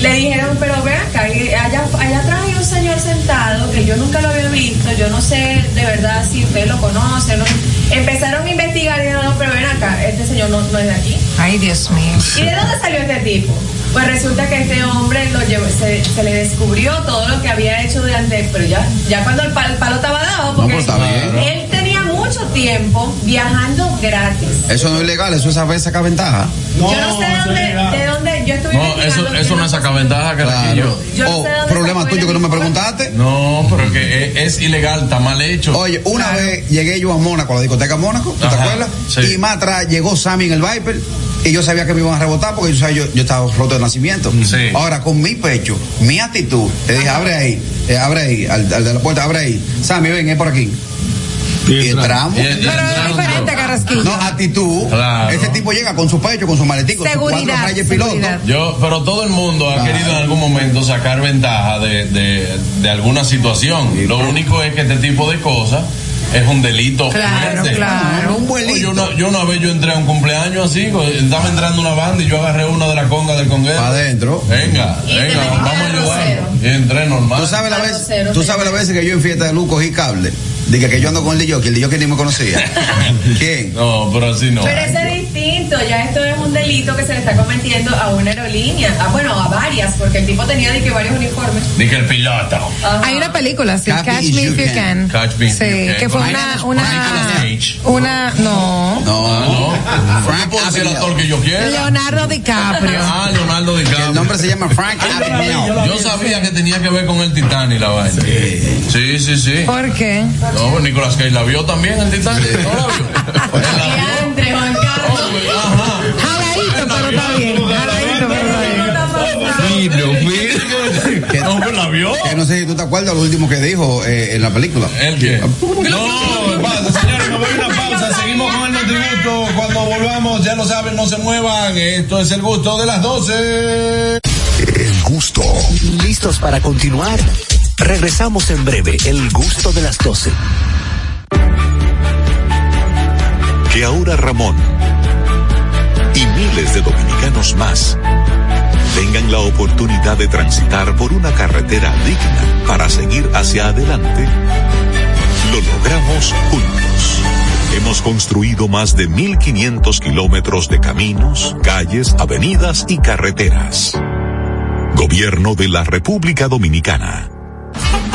Le dijeron, pero ve acá, allá, allá atrás hay un señor sentado que yo nunca lo había visto, yo no sé de verdad si usted lo conoce. no". Empezaron a investigar y dijeron, no, pero ven acá, este señor no, no es de aquí. Ay, Dios mío. ¿Y de dónde salió este tipo? Pues resulta que este hombre lo llevó, se, se le descubrió todo lo que había hecho durante, pero ya, ya cuando el palo, el palo estaba dado, porque pues está bien. él mucho tiempo viajando gratis. Eso no es ilegal, eso es saber sacar ventaja. yo no sé de dónde, de dónde, yo estuve No, eso, eso yo no saca ventaja que la Claro. Yo no Oh, sé de dónde problema tuyo que no me preguntaste. No, pero que es, es ilegal, está mal hecho. Oye, una vez llegué yo a Mónaco, a la discoteca Mónaco, ¿tú te acuerdas? sí. Y más atrás llegó Sammy en el Viper y yo sabía que me iban a rebotar porque yo, sabía, yo, yo estaba roto de nacimiento. Sí. Ahora, con mi pecho, mi actitud, le dije, abre ahí, eh, abre ahí, al, al de la puerta, abre ahí. Sammy, ven, es por aquí. Y entramos. Y- y Pero es diferente, Carrasquillo. No, actitud. Claro. Ese tipo llega con su pecho, con su maletín, con sus cuatro Seguridad, rayas piloto. Yo, pero todo el mundo ha Claro. querido en algún momento sacar ventaja de, de, de alguna situación. Lo único es que este tipo de cosas es un delito. Claro, fuerte. claro. Un vuelito. una, yo una vez yo entré a un cumpleaños así, co- estaba entrando una banda y yo agarré una de la conga del conguero. Adentro. Venga, venga, vamos a ayudar. Y entré normal. Tú sabes la vez, tú sabes la que yo en fiesta de luz cogí cable. Dije que yo ando con el DJ, el DJ que ni me conocía. ¿Quién? No, pero así no. Pero ese ya esto es un delito que se le está cometiendo a una aerolínea, ah, bueno, a varias, porque el tipo tenía de que varios uniformes. Dije el piloto. Ajá. Hay una película, sí, Catch Catch, Me If You Can. Can. Catch Me If Sí, You Can. que fue una, Nicolas- una, una, no. No. Ah, Frank puedo el actor que yo quiera. Leonardo DiCaprio. Ah, Leonardo DiCaprio. El nombre se llama Frank Abagnale. Yo sabía que tenía que ver con el Titanic la vaina. Sí, sí, sí. ¿Por qué? No, Nicolas Cage la vio también el Titanic. ¿No la vio? Que, no, la vio. Que no sé si tú te acuerdas lo último que dijo eh, en la película. ¿El qué? No, pasa, señores, me voy a una pausa. Seguimos con el Notrigusto. Cuando volvamos, ya lo saben, no se muevan. Esto es el gusto de las 12. El gusto. ¿Listos para continuar? Regresamos en breve. El gusto de las 12. Que ahora Ramón y miles de dominicanos más tengan la oportunidad de transitar por una carretera digna para seguir hacia adelante, lo logramos juntos. Hemos construido más de 1.500 kilómetros de caminos, calles, avenidas y carreteras. Gobierno de la República Dominicana.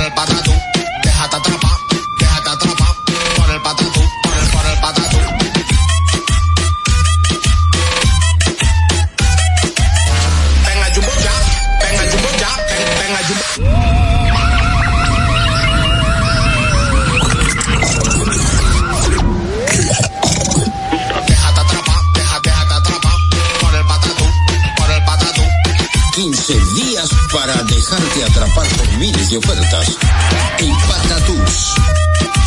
El, patatú. Déjate atrapar, para dejarte atrapar por miles de ofertas. En Patatús.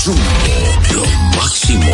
Jumbo, lo máximo.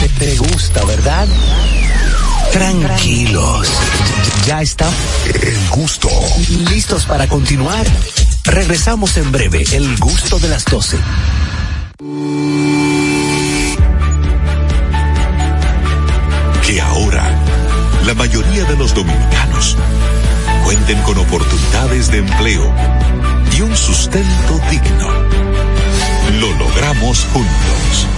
Te, te gusta, ¿verdad? Tranquilos. Ya está. El gusto. ¿Listos para continuar? Regresamos en breve. El gusto de las 12. Que ahora la mayoría de los dominicanos cuenten con oportunidades de empleo y un sustento digno. Lo logramos juntos.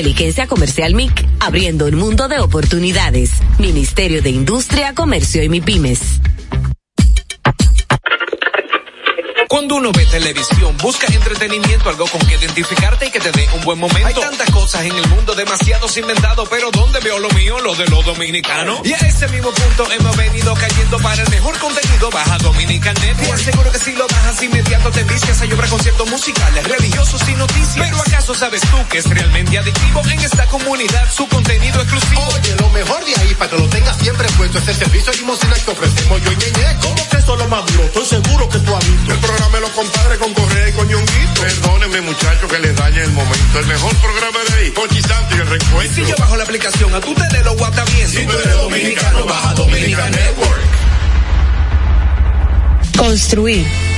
Inteligencia Comercial MIC, abriendo un mundo de oportunidades. Ministerio de Industria, Comercio y MIPIMES. Cuando uno ve televisión, busca entretenimiento, algo con que identificarte y que te dé un buen momento. Hay tantas cosas en el mundo, demasiados inventados, pero ¿dónde veo lo mío? Lo de los dominicanos. Y a ese mismo punto hemos venido cayendo para el mejor contenido. Baja Dominican Network. Seguro que si lo bajas inmediato te vicias a llorar conciertos musicales, religiosos y noticias. Pero ¿acaso sabes tú que es realmente adictivo en esta comunidad su contenido exclusivo? Oye, lo mejor de ahí para que lo tengas siempre puesto es el servicio de limosina que ofrecemos yo y Ñeñe. ¿Cómo que eso es lo más duro? Estoy seguro que tú has visto. El programa de los compadres con Correa y con Ñonguito. Perdónenme, muchachos, que les dañe el momento. El mejor programa de ahí, Pochi Santo y el reencuentro. Si yo bajo la aplicación, a tú te de lo guata bien. Si tú eres dominicano, baja Dominican Network. Construir,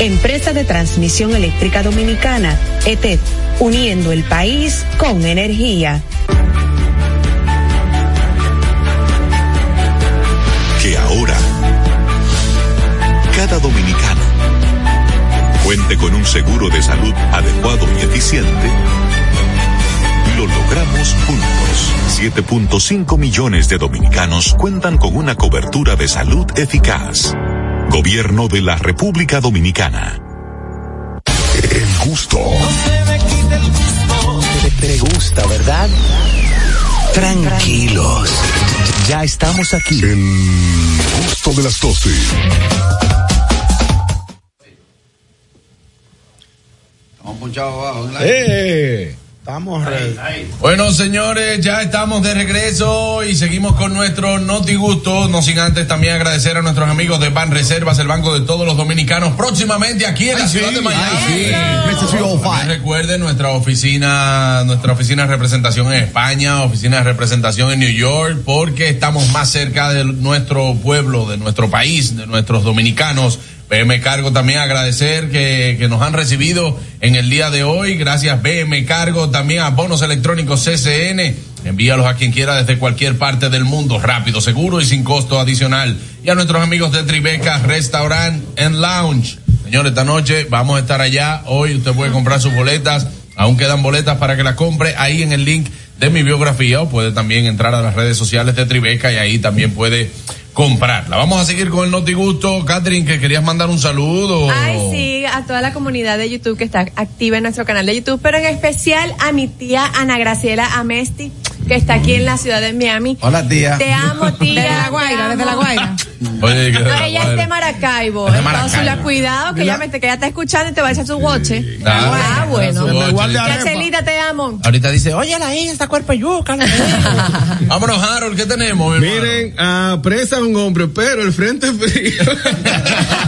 Empresa de Transmisión Eléctrica Dominicana, ETED, uniendo el país con energía. Que ahora cada dominicano cuente con un seguro de salud adecuado y eficiente, lo logramos juntos. 7.5 millones de dominicanos cuentan con una cobertura de salud eficaz. Gobierno de la República Dominicana. El gusto. Te, te gusta, ¿verdad? Tranquilos. Ya estamos aquí. El gusto de las 12. Estamos ponchados abajo. ¡Eh! Estamos ready. Bueno, señores, ya estamos de regreso y seguimos con nuestro Noti Gusto. No sin antes también agradecer a nuestros amigos de Ban Reservas, el banco de todos los dominicanos, próximamente aquí en la ciudad de Miami. También Recuerden nuestra oficina, nuestra oficina de representación en España, oficina de representación en New York, porque estamos más cerca de nuestro pueblo, de nuestro país, de nuestros dominicanos. BM Cargo también agradecer que, que nos han recibido en el día de hoy. Gracias BM Cargo también a Bonos Electrónicos CCN. Envíalos a quien quiera desde cualquier parte del mundo, rápido, seguro y sin costo adicional. Y a nuestros amigos de Tribeca Restaurant and Lounge. Señores, esta noche vamos a estar allá. Hoy usted puede comprar sus boletas. Aún quedan boletas para que las compre ahí en el link de mi biografía o puede también entrar a las redes sociales de Tribeca y ahí también puede comprarla. Vamos a seguir con el Notigusto. Catherine, que querías mandar un saludo. Ay, sí, a toda la comunidad de YouTube que está activa en nuestro canal de YouTube, pero en especial a mi tía Ana Graciela Amesti, que está aquí en la ciudad de Miami. Hola, tía. Te amo, tía. Desde La Guaira, desde La Guaira. Oye, que No, ella es de Maracaibo. Es de Entonces, la cuidado que ella, me, que ella está escuchando y te va a echar su boche. Ah, Ah, bueno. Chelita, te amo. Ahorita dice, oye, la hija está cuerpo yuca. la hija". Vámonos, Harold, ¿qué tenemos? Miren, apresan a un hombre, pero el frente frío.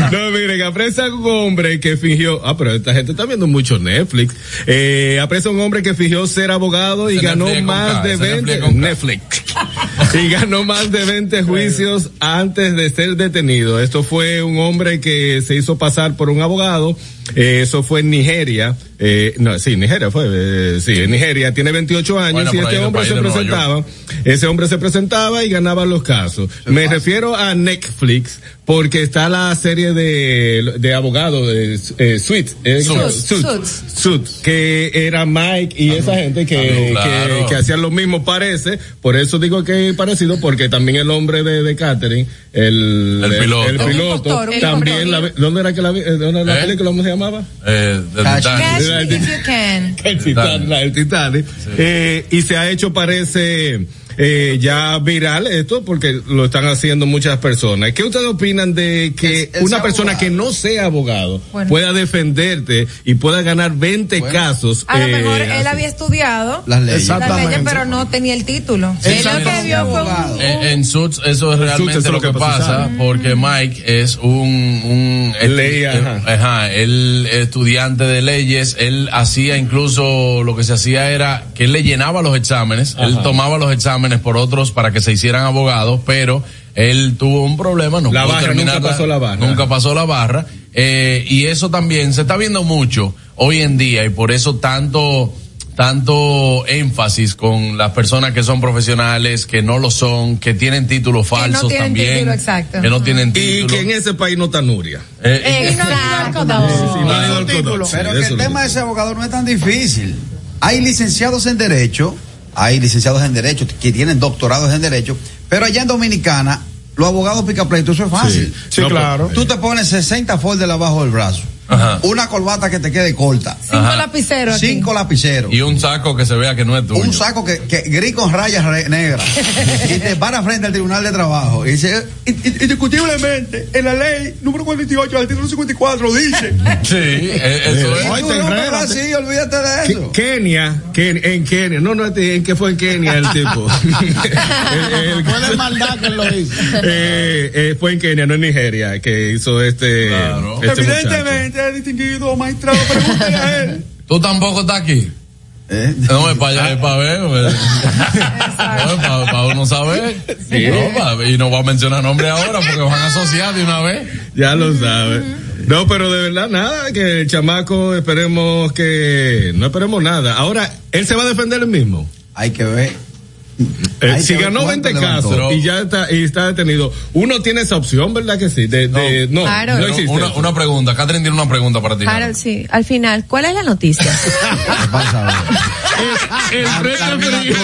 no, miren, apresa a un hombre que fingió. Ah, pero esta gente está viendo mucho Netflix. Eh, apresa a un hombre que fingió ser abogado y ganó más K, de ese 20. Netflix con K. Netflix. y ganó más de 20 juicios antes de ser detenido. Esto fue un hombre que se hizo pasar por un abogado. Eh, eso fue en Nigeria. eh, no, sí, Nigeria fue, eh, sí, en Nigeria. Tiene 28 años Bueno, y este hombre se presentaba, ese hombre se presentaba y ganaba los casos. Me refiero a Netflix porque está la serie de, de abogados de eh, Suits, eh, Suits. Que era Mike y esa gente que, claro. que, que hacían lo mismo parece, por eso digo que es parecido porque también el hombre de, de Catherine, el, El piloto. el piloto, impostor, también, la, ¿dónde era que la, vi- dónde era la ¿Eh? película, cómo se llamaba? Eh, de Catch- Titanic. Catch Era me el- if you can. Titanic. Eh, y se ha hecho, parece, eh, ya viral esto porque lo están haciendo muchas personas. ¿Qué ustedes opinan de que Es- es una persona abogado. que no sea abogado Bueno. pueda defenderte y pueda ganar 20 casos? A lo eh, mejor él así? había estudiado Las leyes. las leyes, Exactamente. pero no tenía el título. Él Él lo sabe que cómo vio fue un- abogado. En, en Suits eso es realmente es lo que, pasa, porque Mike es un, un Ley, ajá. eh, ajá, él estudiante de leyes, él hacía incluso lo que se hacía era que él le llenaba los exámenes, él tomaba los exámenes por otros para que se hicieran abogados, pero él tuvo un problema, no La pudo barra, terminar nunca pasó la barra. nunca pasó la barra, eh, y eso también se está viendo mucho hoy en día y por eso tanto tanto énfasis con las personas que son profesionales, que no lo son, que tienen títulos no falsos tienen también, título, exacto. que no tienen Y título. que en ese país no está Nuria. Eh, Exacto. no ha ido al título. Codot. Pero Sí, que el tema de ese abogado no es tan difícil. Hay licenciados en Derecho, hay licenciados en Derecho que tienen doctorados en Derecho, pero allá en Dominicana, los abogados picapleitos, eso es fácil. Sí, claro. Tú te pones 60 folders abajo del brazo, Ajá. una corbata que te quede corta, Cinco Ajá. lapiceros. aquí. cinco lapiceros. y un saco que se vea que no es tuyo. un saco que, que gris con rayas re- negras y te para frente al Tribunal de Trabajo y dice "I- i- indiscutiblemente en la ley número 48 del artículo 54 dice Sí, eh, eso es. Ay, tú rompes así, olvídate de eso Kenia, Ken- en Kenia, no, no, en que fue en Kenia el tipo. El- Fue de maldad que lo hizo. eh, eh, fue en Kenia, no en Nigeria, que hizo este. Claro. este muchacho. El distinguido magistrado pregúntale a él Tú tampoco estás aquí. ¿Eh? No, es para allá, es para ver. pues. No, es para, uno saber. No, y no voy a mencionar nombre ahora porque van a asociar de una vez. Ya lo sabe. No, pero de verdad nada, que el chamaco esperemos que no esperemos nada. Ahora, él se va a defender él mismo. hay que ver Eh, si ganó cuánto 20 levantó. casos y ya está y está detenido, uno tiene esa opción, ¿verdad que sí? De, de- no, no existe. Una, una pregunta. Catherine tiene una pregunta para ti. Harold, sí. Al final, ¿cuál es la noticia? el frente frío.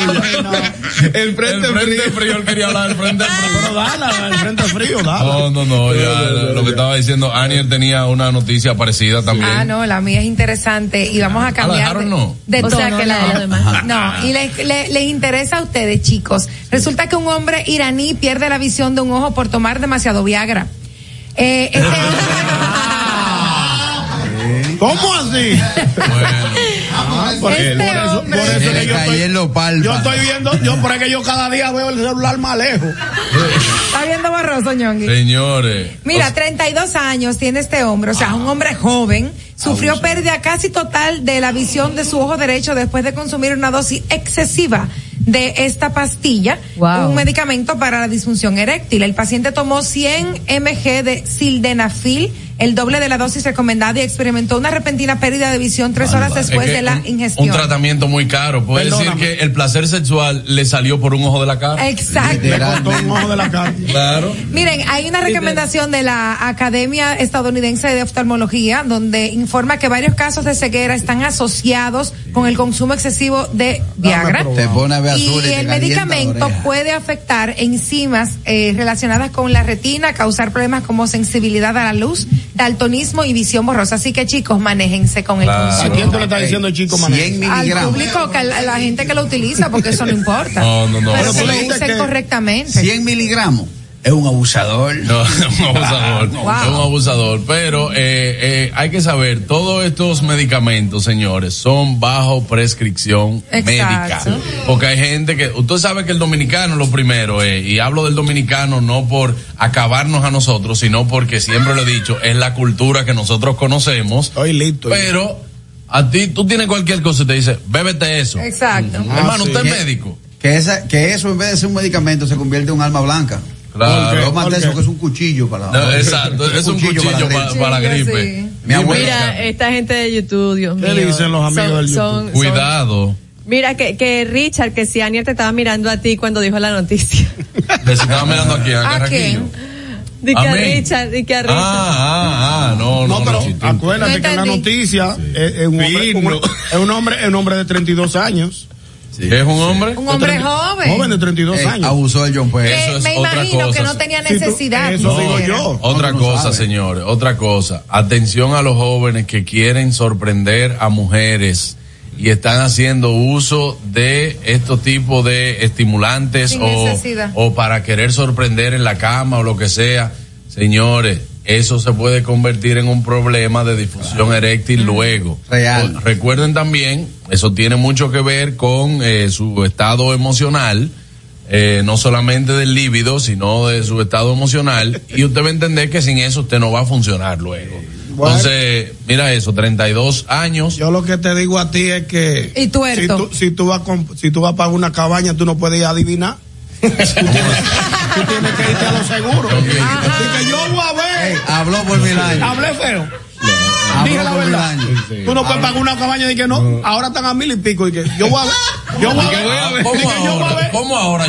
El frente El frente frío. él quería hablar del frente frío. Pero dale, el frente frío, dale. No, no, no, ya lo que estaba diciendo, Aniel tenía una noticia parecida también. Ah, no, la mía es interesante y vamos a cambiar. Harold de- no. De O sea, que la de no. los demás. No, y les le- les interesa a ustedes, chicos. Resulta que un hombre iraní pierde la visión de un ojo por tomar demasiado Viagra. Eh, este ¿Cómo así? Ah, por, Este por eso, por que le yo estoy, en los palmas. yo estoy viendo, yo por eso que yo cada día veo el celular más lejos. está viendo borroso, ñongui. Señores. Mira, O- 32 años tiene este hombre, o sea, un hombre joven, sufrió pérdida casi total de la visión de su ojo derecho después de consumir una dosis excesiva de esta pastilla, Wow. un medicamento para la disfunción eréctil. El paciente tomó 100 mg de sildenafil, el doble de la dosis recomendada y experimentó una repentina pérdida de visión tres horas Es después que de la un- ingestión. Un tratamiento muy caro. Puede Perdóname. decir que el placer sexual le salió por un ojo de la cara. Exacto. Le cortó un ojo de la cara. Claro. Miren, hay una recomendación de la Academia Estadounidense de Oftalmología donde informa que varios casos de ceguera están asociados con el consumo excesivo de Viagra. te pone a ver azul y, Y el medicamento puede afectar enzimas eh, relacionadas con la retina, causar problemas como sensibilidad a la luz, daltonismo y visión borrosa. Así que chicos, manéjense con el Claro. ¿A consumo. quién tú le estás diciendo chico, mané? 100 Al público, que la, la gente que lo utiliza, porque eso no importa. No, no, no. Pero tú lo que- correctamente. 100 miligramos es un abusador No, es un abusador. Wow. Es un abusador. Pero eh, eh, hay que saber, todos estos medicamentos, señores, son bajo prescripción médica. Porque hay gente que, usted sabe que el dominicano lo primero es, y hablo del dominicano no por acabarnos a nosotros, sino porque siempre lo he dicho, es la cultura que nosotros conocemos. Estoy listo. Pero a ti, tú tienes cualquier cosa y te dice, bébete eso. Exacto. Hermano, sí. usted es médico. que esa que eso en vez de ser un medicamento se convierte en un alma blanca Claro. Tómate eso que es un cuchillo para No, exacto, es un cuchillo para, para la gripe. Mi abuela. Mira, esta gente de YouTube, Dios ¿Qué mío. dicen los amigos Son- del YouTube? son- Cuidado. Mira, que, que Richard, que si Aniel te estaba mirando a ti cuando dijo la noticia. Le estaba mirando aquí a ¿A Carraquillo. Di que ¿A a? Richard, di que a Richard. Ah, ah, ah, no, no, No, pero acuérdate No que la entendí. noticia es, es un hombre, un- es un hombre, es un hombre de 32 años. ¿Es un hombre? Un hombre joven. Joven de 32 Ey, años. abusó del John pues. Que Eso es me otra imagino cosa. que no tenía Si tú- necesidad. eso digo yo. Otra no cosa, sabe. señores, otra cosa. Atención a los jóvenes que quieren sorprender a mujeres y están haciendo uso de estos tipos de estimulantes Sin o, necesidad. o para querer sorprender en la cama o lo que sea. Señores, eso se puede convertir en un problema de difusión eréctil luego. Real. Recuerden también, eso tiene mucho que ver con eh, su estado emocional, eh, no solamente del líbido, sino de su estado emocional, y usted va a entender que sin eso usted no va a funcionar luego. Bueno. Entonces, mira eso, 32 años. Yo lo que te digo a ti es que Y si tú, si tú vas con- si tú vas para una cabaña, tú no puedes ir a adivinar. tú, tienes, tú tienes que irte a lo seguro. Así que yo voy a ver. Ey, habló por mil años. Hablé feo. Dije la verdad. Tú no puedes pagar una cabaña y que no. Ahora están a mil y pico y que yo voy a ver. Yo voy a ver. Ah, Di ¿Cómo que yo voy a ahora? ¿Cómo ahora,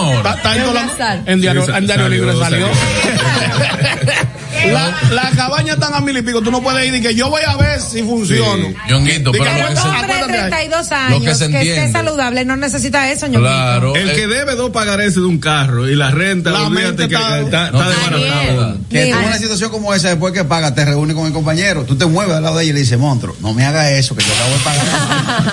ahora? está en, diario, libre salió. la, la cabaña están a mil y pico. Tú no puedes ir y que yo voy a ver si funciona. Ñonguito, Di que pero lo que se- hombre de acuérdate ahí. 32 años Lo que se esté saludable no necesita eso. Claro. El eh, que debe dos pagarés de un carro y la renta, La olvídate mente que está- está, No, está desbaratado. Que en Mira. una situación como esa, después que paga, te reúne con el compañero, tú te mueves al lado de ella y le dices, monstruo, no me haga eso, que yo acabo de pagar.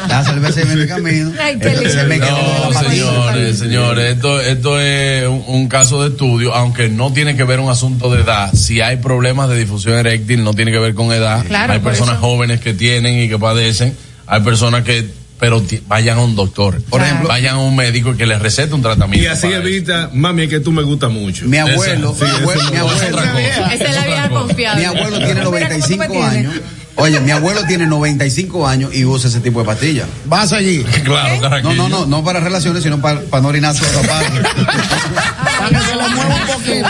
La cerveza camino. Ay, qué lindo. me quedo con No, la patilla. señores, señores, esto, esto es un, un caso de estudio, aunque no tiene que ver un asunto de edad. Si hay problemas de difusión eréctil, no tiene que ver con edad. Claro, hay personas eso. jóvenes que tienen y que padecen. Hay personas que, pero vayan a un doctor. Por ejemplo, vayan a un médico que les recete un tratamiento. Y así eso. evita, mami, es que tú me gusta mucho. mi abuelo, Esa- mi sí, abuelo, mi no es abuelo, otra cosa. Esa es la cosa. confiable. mi abuelo tiene Mira cómo tú me 95 tienes. años. Oye, mi abuelo tiene 95 años y usa ese tipo de pastillas. Vas allí. Claro, No, Carraquillo. no, no, no para relaciones, sino para, para no orinar sus zapatos. Para que se lo mueva un poquito.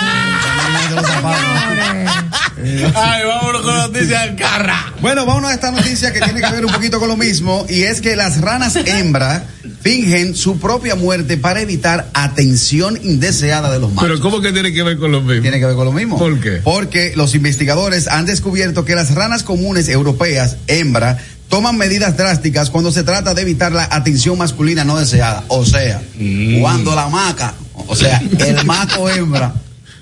Ay, vámonos con noticias del carra. Bueno, vámonos a esta noticia que tiene que ver un poquito con lo mismo y es que las ranas hembra fingen su propia muerte para evitar atención indeseada de los machos. Pero ¿cómo que tiene que ver con lo mismo? Tiene que ver con lo mismo. ¿Por qué? Porque los investigadores han descubierto que las ranas comunes europeas, hembra, toman medidas drásticas cuando se trata de evitar la atención masculina no deseada. O sea, Mm. cuando la maca, o sea, el maco hembra,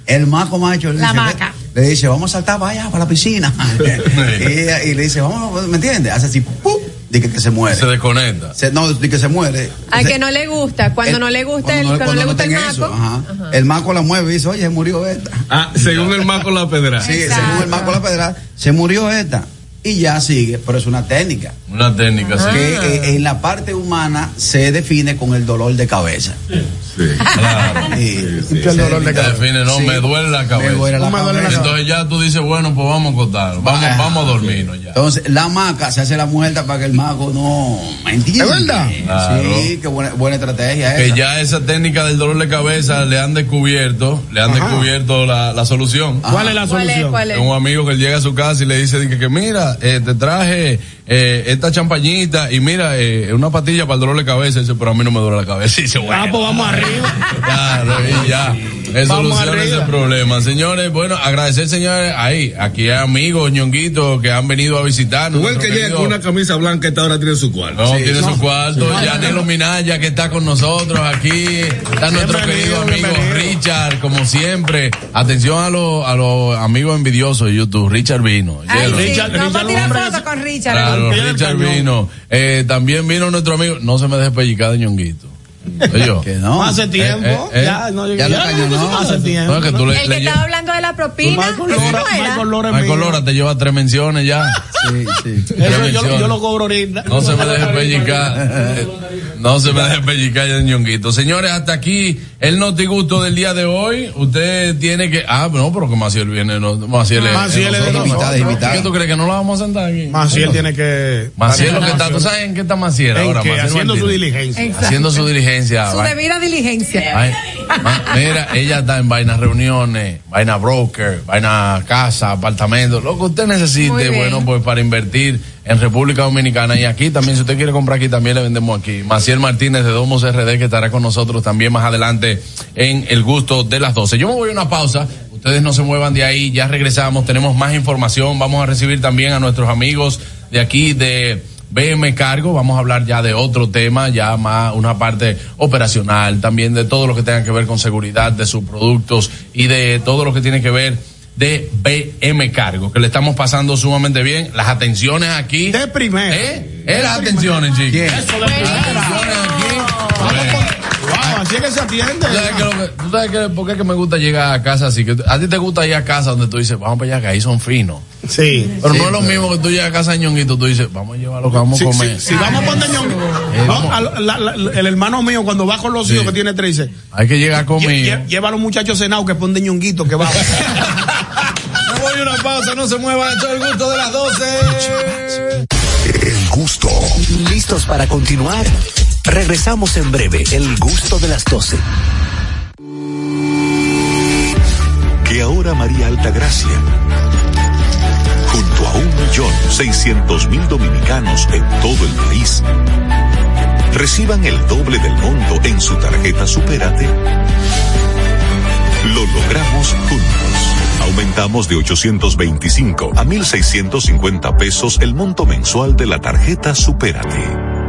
el maco macho La dice, maca. Le dice, vamos a saltar para allá, para la piscina. y, y le dice, vamos, ¿me entiendes? Hace así, ¡pum! Dice que se muere. Se desconecta. Se- no, dice que se muere. A Se- que no le gusta, cuando el- no le gusta el, cuando cuando, no- le gusta el maco. eso, ajá. El maco la mueve y dice, oye, murió esta. Ah, según el maco la pedra. Sí, Exacto. según el Marco La Pedra, se murió esta. Y ya sigue, pero es una técnica. Una técnica, sí. Que eh, en la parte humana se define con el dolor de cabeza. Claro. Y- Que el dolor de cabeza. define, no, Sí. me duele la cabeza. Me duele la Me duele la cabeza. Entonces ya tú dices, bueno, pues vamos a acostarnos, vamos, Ajá. vamos a dormirnos ya. Entonces, la maca se hace la muerta para que el mago no. ¿Me entiendes? ¿Es verdad? Claro. Sí, qué buena, buena estrategia Que esa. ya esa técnica del dolor de cabeza le han descubierto, le han Ajá. descubierto la, la solución. ¿Cuál es la ¿Cuál es? solución? ¿Cuál es? Un amigo que llega a su casa y le dice que, que mira, eh, te traje eh, esta champañita y mira, eh, una patilla para el dolor de cabeza. Y dice, pero a mí no me duele la cabeza. Y dice, bueno. Ah, pues vamos arriba. Claro, y ya. Es Vamos soluciona arriba. ese problema. Señores, bueno, agradecer, señores, ahí, aquí hay amigos, ñonguitos, que han venido a visitarnos. Tú el que llega con una camisa blanca, esta hora tiene su cuarto. no, Sí, tiene no. su cuarto. Yanelo Minaya, que está con nosotros aquí. Está nuestro querido amigo bienvenido. Richard, como siempre. Atención a los, a los amigos envidiosos de YouTube. Richard vino. Ay, Hielo. sí. Richard- Vamos a Richard, tirar hombre, foto que- con Richard. Claro, Richard vino. Eh, también vino nuestro amigo. No se me deje pellicar de ñonguito. Yo. Que no. Hace tiempo. eh, eh. ya, no, Ya lo cañonó. Hace tiempo. No, que tú le, El que estaba hablando de la propina. Michael Lora. Michael Lora Michael te lleva tres menciones ya. Sí, sí. Eso yo, yo lo cobro ahorita. No se me deje pellizcar. No se me deje pellizcar ya, ñonguito. Señores, hasta aquí el notigusto del día de hoy. Usted tiene que. Ah, no, pero que Maciel viene. No, Maciel es. Maciel es nosotros. Invitada, ¿Qué tú crees que no la vamos a sentar aquí? Maciel tiene que. Maciel lo que está. ¿Tú sabes en qué está Maciel ¿En ahora? Haciendo su diligencia. Haciendo su diligencia. Su debida diligencia. Ay, ma- mira, ella está en vainas reuniones, vaina broker, vaina casa, apartamento, lo que usted necesite, bueno, pues para invertir en República Dominicana y aquí también, si usted quiere comprar aquí, también le vendemos aquí. Maciel Martínez de Domos RD que estará con nosotros también más adelante en el gusto de las 12. Yo me voy a una pausa. Ustedes no se muevan de ahí, ya regresamos, tenemos más información, vamos a recibir también a nuestros amigos de aquí de BM Cargo, vamos a hablar ya de otro tema, ya más una parte operacional, también de todo lo que tenga que ver con seguridad de sus productos y de todo lo que tiene que ver de BM Cargo, que le estamos pasando sumamente bien. Las atenciones aquí. De primera. ¿Eh? Eh, las atenciones, chicos. Eso de primera. Así es que se atiende. ¿Tú sabes, que lo que- tú sabes que- por qué es que me gusta llegar a casa así? Que a ti te gusta ir a casa donde tú dices, vamos para allá, que ahí son finos. Sí. Pero sí. no es lo mismo que tú llegas a casa de ñonguito, tú dices, vamos a llevar lo que vamos a Si, comer. si- si vamos a poner Eh, la- el hermano mío cuando va con los Sí. hijos que tiene tres dice, Hay que llegar lle- conmigo. lle- lleva a los muchachos cenados que ponen ñonguito que va. Me voy a una pausa, no se mueva, esto es el gusto de las 12. El gusto. ¿Listos para continuar? Regresamos en breve, el gusto de las 12. que ahora María Altagracia, junto a un millón seiscientos mil dominicanos en todo el país, reciban el doble del monto en su tarjeta Supérate. Lo logramos juntos. Aumentamos de 825 a 1.650 pesos el monto mensual de la tarjeta Supérate.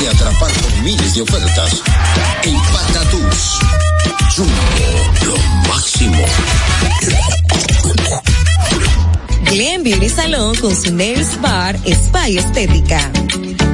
Dejarte atrapar por miles de ofertas. En Patatús. Jumbo, lo máximo. Glen Beauty Salón con su Nails Bar Spa y Estética.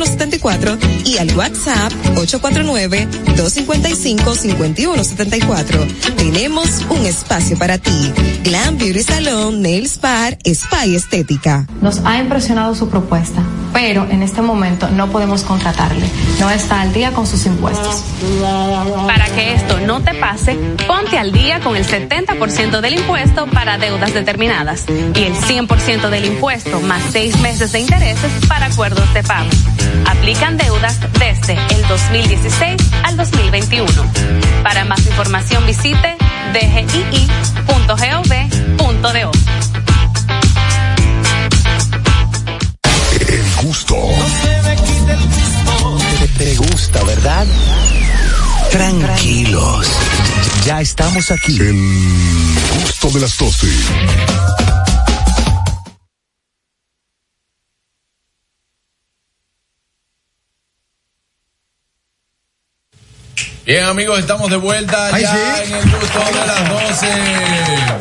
809-333-5174 y al WhatsApp 849-255-5174. Tenemos un espacio para ti. Glam Beauty Salon, Nails Bar, Spa y Estética. Nos ha impresionado su propuesta, pero en este momento no podemos contratarle. No está al día con sus impuestos. Para que esto no te pase, ponte al día con el 70% del impuesto para deudas determinadas y el 100% del impuesto más seis meses de intereses para acuerdos de pago. Aplican deudas desde el 2016 al 2021. Para más información visite dgii.gov.do. El gusto. ¿Te, te gusta, verdad? Tranquilos. Ya estamos aquí. El gusto de las 12. Bien amigos, estamos de vuelta Ay, ya sí. en el gusto de las 12.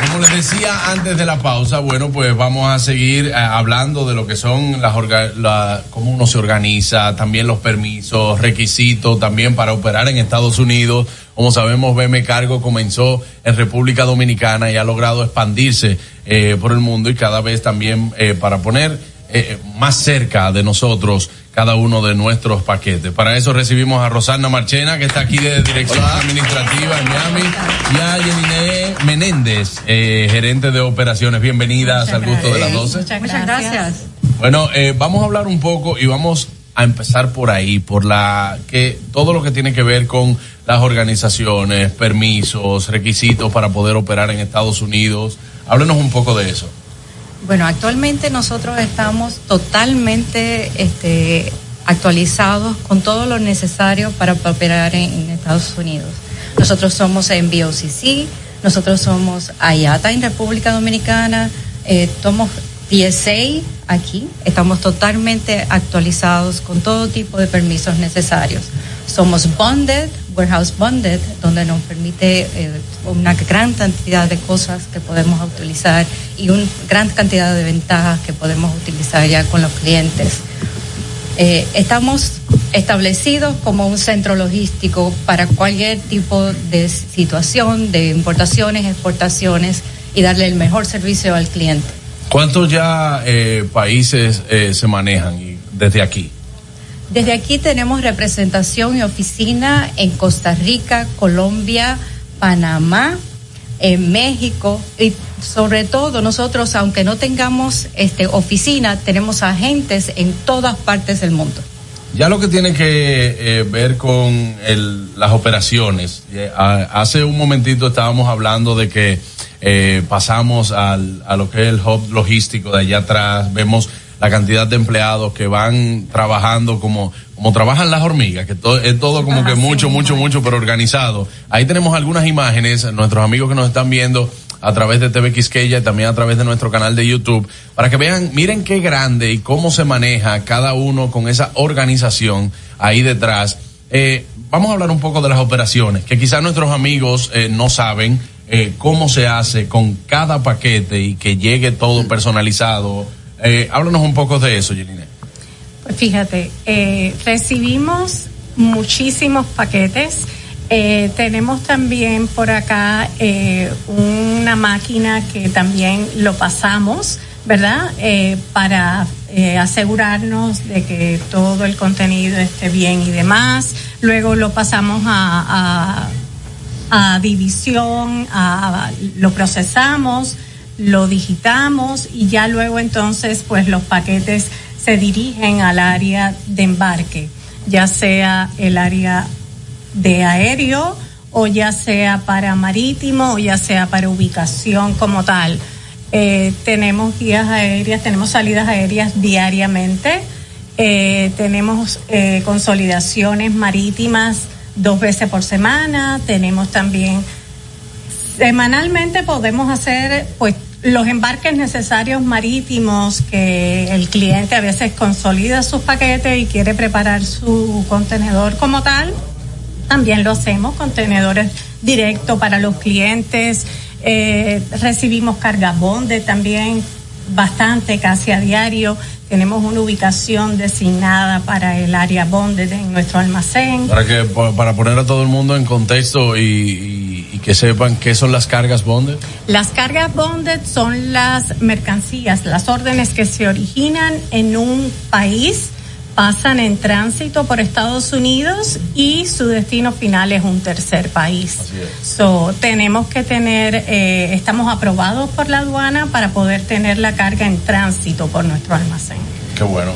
Como les decía antes de la pausa, bueno, pues vamos a seguir eh, hablando de lo que son las la, cómo uno se organiza, también los permisos, requisitos también para operar en Estados Unidos. Como sabemos, BM Cargo comenzó en República Dominicana y ha logrado expandirse eh, por el mundo y cada vez también eh, para poner eh, más cerca de nosotros cada uno de nuestros paquetes. Para eso recibimos a Rosana Marchena, que está aquí de Dirección Administrativa en Miami, y a Yeliné Menéndez, eh, gerente de operaciones. Bienvenidas al gusto de las 12. Muchas gracias. Bueno, eh, vamos a hablar un poco y vamos a empezar por ahí, por la que todo lo que tiene que ver con las organizaciones, permisos, requisitos para poder operar en Estados Unidos. Háblenos un poco de eso. Bueno, actualmente nosotros estamos totalmente este, actualizados con todo lo necesario para operar en, Estados Unidos. Nosotros somos en BOCC, nosotros somos IATA en República Dominicana, eh, somos PSA aquí, estamos totalmente actualizados con todo tipo de permisos necesarios. Somos bonded, warehouse bonded, donde nos permite eh, una gran cantidad de cosas que podemos utilizar y una gran cantidad de ventajas que podemos utilizar ya con los clientes. Eh, estamos establecidos como un centro logístico para cualquier tipo de situación de importaciones, exportaciones y darle el mejor servicio al cliente. ¿Cuántos ya eh, países se manejan desde aquí? Desde aquí tenemos representación y oficina en Costa Rica, Colombia, Panamá, en México y sobre todo nosotros, aunque no tengamos este, oficina, tenemos agentes en todas partes del mundo. Ya lo que tiene que eh, ver con el- las operaciones. eh, hace un momentito estábamos hablando de que eh, pasamos al, a lo que es el hub logístico de allá atrás. Vemos la cantidad de empleados que van trabajando como, como trabajan las hormigas, que todo, es todo como que mucho, mucho, mucho, pero organizado. Ahí tenemos algunas imágenes, nuestros amigos que nos están viendo a través de TV Quisqueya y también a través de nuestro canal de YouTube, para que vean, miren qué grande y cómo se maneja cada uno con esa organización ahí detrás. Eh, vamos a hablar un poco de las operaciones, que quizás nuestros amigos eh, no saben eh, cómo se hace con cada paquete y que llegue todo personalizado. Eh, háblanos un poco de eso, Yeline. Pues fíjate, eh, recibimos muchísimos paquetes. Eh, tenemos también por acá eh, una máquina que también lo pasamos, ¿verdad? Eh, para eh, asegurarnos de que todo el contenido esté bien y demás. Luego lo pasamos a, a a división, a, lo procesamos, lo digitamos y ya luego entonces pues los paquetes se dirigen al área de embarque, ya sea el área de aéreo o ya sea para marítimo o ya sea para ubicación como tal. Eh, tenemos guías aéreas, tenemos salidas aéreas diariamente, eh, tenemos eh, consolidaciones marítimas dos veces por semana, tenemos también semanalmente podemos hacer pues los embarques necesarios marítimos que el cliente a veces consolida sus paquetes y quiere preparar su contenedor como tal. También lo hacemos, contenedores directos para los clientes. Eh, recibimos carga bonde también bastante, casi a diario. Tenemos una ubicación designada para el área bonded en nuestro almacén. Para que pa- para poner a todo el mundo en contexto y, y- y que sepan qué son las cargas bonded. Las cargas bonded son las mercancías, las órdenes que se originan en un país, pasan en tránsito por Estados Unidos y su destino final es un tercer país. So, tenemos que tener, eh, estamos aprobados por la aduana para poder tener la carga en tránsito por nuestro almacén. Qué bueno.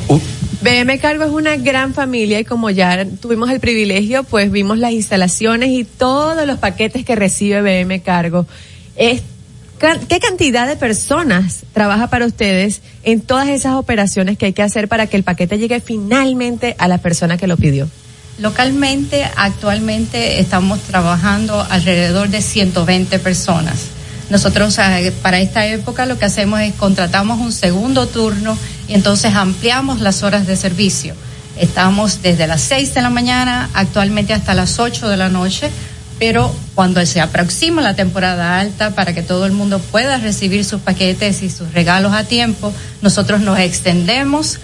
BM Cargo es una gran familia y como ya tuvimos el privilegio, pues vimos las instalaciones y todos los paquetes que recibe BM Cargo. ¿Qué cantidad de personas trabaja para ustedes en todas esas operaciones que hay que hacer para que el paquete llegue finalmente a la persona que lo pidió? Localmente, actualmente estamos trabajando alrededor de 120 personas. Nosotros para esta época lo que hacemos es contratamos un segundo turno y entonces ampliamos las horas de servicio. Estamos desde las 6 de la mañana actualmente hasta las 8 de la noche, pero cuando se aproxima la temporada alta para que todo el mundo pueda recibir sus paquetes y sus regalos a tiempo, nosotros nos extendemos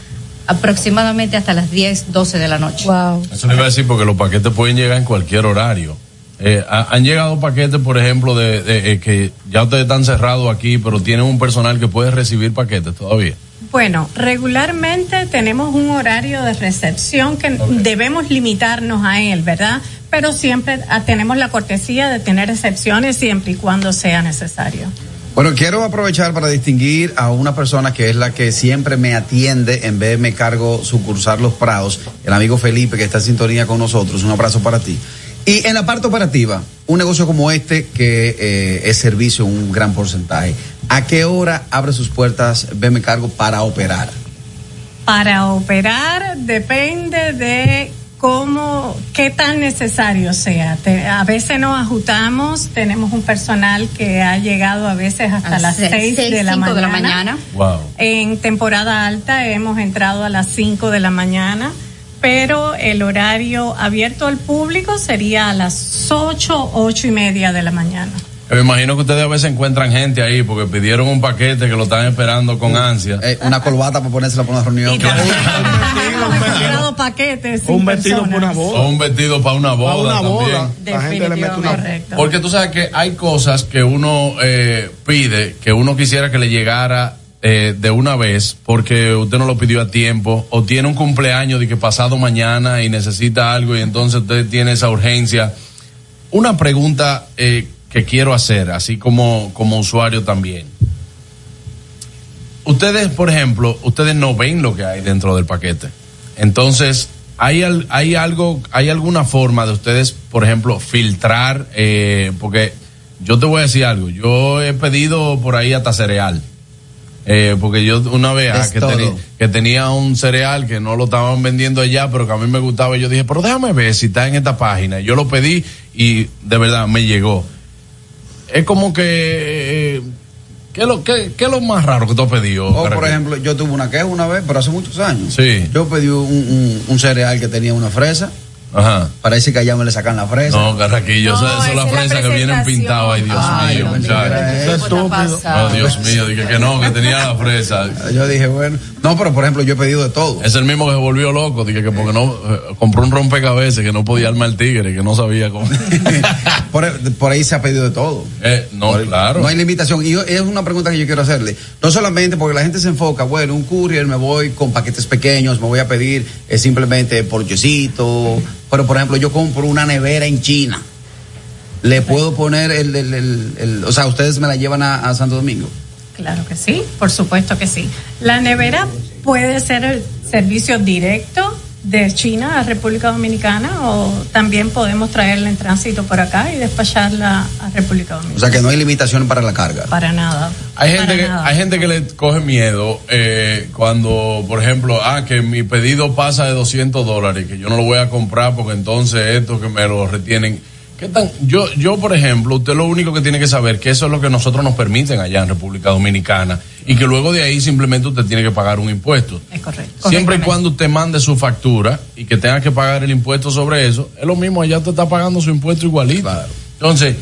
aproximadamente hasta las 10, 12 de la noche. Wow. Eso le iba a decir porque los paquetes pueden llegar en cualquier horario. Eh, ha- han llegado paquetes, por ejemplo, de, de, eh, que ya ustedes están cerrados aquí, pero tienen un personal que puede recibir paquetes todavía. Bueno, regularmente tenemos un horario de recepción que debemos limitarnos a él, ¿verdad? Pero siempre ah, tenemos la cortesía de tener excepciones siempre y cuando sea necesario. Bueno, quiero aprovechar para distinguir a una persona que es la que siempre me atiende en vez de me cargo sucursar Los Prados, el amigo Felipe que está en sintonía con nosotros. Un abrazo para ti. Y en la parte operativa, un negocio como este que eh, es servicio un gran porcentaje, ¿a qué hora abre sus puertas BM Cargo para operar? Para operar depende de cómo, qué tan necesario sea. a veces nos ajustamos, tenemos un personal que ha llegado a veces hasta las 6 de, la mañana. de la mañana. En temporada alta hemos entrado a las 5 de la mañana, pero el horario abierto al público sería a las 8, 8 y media de la mañana. Me imagino que ustedes a veces encuentran gente ahí porque pidieron un paquete que lo están esperando con ansia. Eh, una corbata para ponérsela para una reunión. un paquetes. Un vestido para una boda. O un vestido para una boda. Para una boda. La gente le mete una... Porque tú sabes que hay cosas que uno eh, pide que uno quisiera que le llegara eh, de una vez porque usted no lo pidió a tiempo o tiene un cumpleaños de que pasado mañana y necesita algo y entonces usted tiene esa urgencia. Una pregunta eh, que quiero hacer, así como, como usuario también. Ustedes, por ejemplo, ustedes no ven lo que hay dentro del paquete. Entonces, ¿hay, hay algo, hay alguna forma de ustedes, por ejemplo, filtrar? Eh, porque yo te voy a decir algo, yo he pedido por ahí hasta cereal. Eh, porque yo una vez ah, que, que, tenía un cereal que no lo estaban vendiendo allá, pero que a mí me gustaba, y yo dije, pero déjame ver si está en esta página. Yo lo pedí y de verdad me llegó es como que... Eh, ¿Qué es, lo, qué, qué es lo más raro que tú has pedido? O, por ejemplo, yo tuve una queja una vez, pero hace muchos años. Sí. Yo pedí un, un, un cereal que tenía una fresa Ajá. Parece que allá me le sacan la fresa. No, Carraquillo, no, esas son las fresas que vienen pintadas. Ay, Dios Ay, mío, muchachos. Eso es estúpido. Oh, Dios mío, dije que no, que tenía la fresa. Yo dije, bueno. No, pero por ejemplo, yo he pedido de todo. Es el mismo que se volvió loco, dije que porque no, eh, compró un rompecabezas que no podía armar el tigre, que no sabía cómo. por, por, ahí se ha pedido de todo. Eh, no, claro. No hay limitación. Y es una pregunta que yo quiero hacerle. No solamente porque la gente se enfoca, bueno, un courier me voy con paquetes pequeños, me voy a pedir es eh, simplemente porchecito pero, por ejemplo, yo compro una nevera en China. ¿Le puedo poner el, el, el, o sea, ustedes me la llevan a, Santo Domingo? Claro que sí, por supuesto que sí. La nevera puede ser el servicio directo de China a República Dominicana o también podemos traerla en tránsito por acá y despacharla a República Dominicana. O sea que no hay limitación para la carga. Para nada. Hay gente que hay gente que le coge miedo eh, cuando, por ejemplo, ah, que mi pedido pasa de 200 dólares, que yo no lo voy a comprar porque entonces esto que me lo retienen ¿Qué tan? Yo, yo, por ejemplo, usted lo único que tiene que saber que eso es lo que nosotros nos permiten allá en República Dominicana y que luego de ahí simplemente usted tiene que pagar un impuesto. Es correcto. Siempre y cuando usted mande su factura y que tenga que pagar el impuesto sobre eso, es lo mismo, allá usted está pagando su impuesto igualito. Entonces,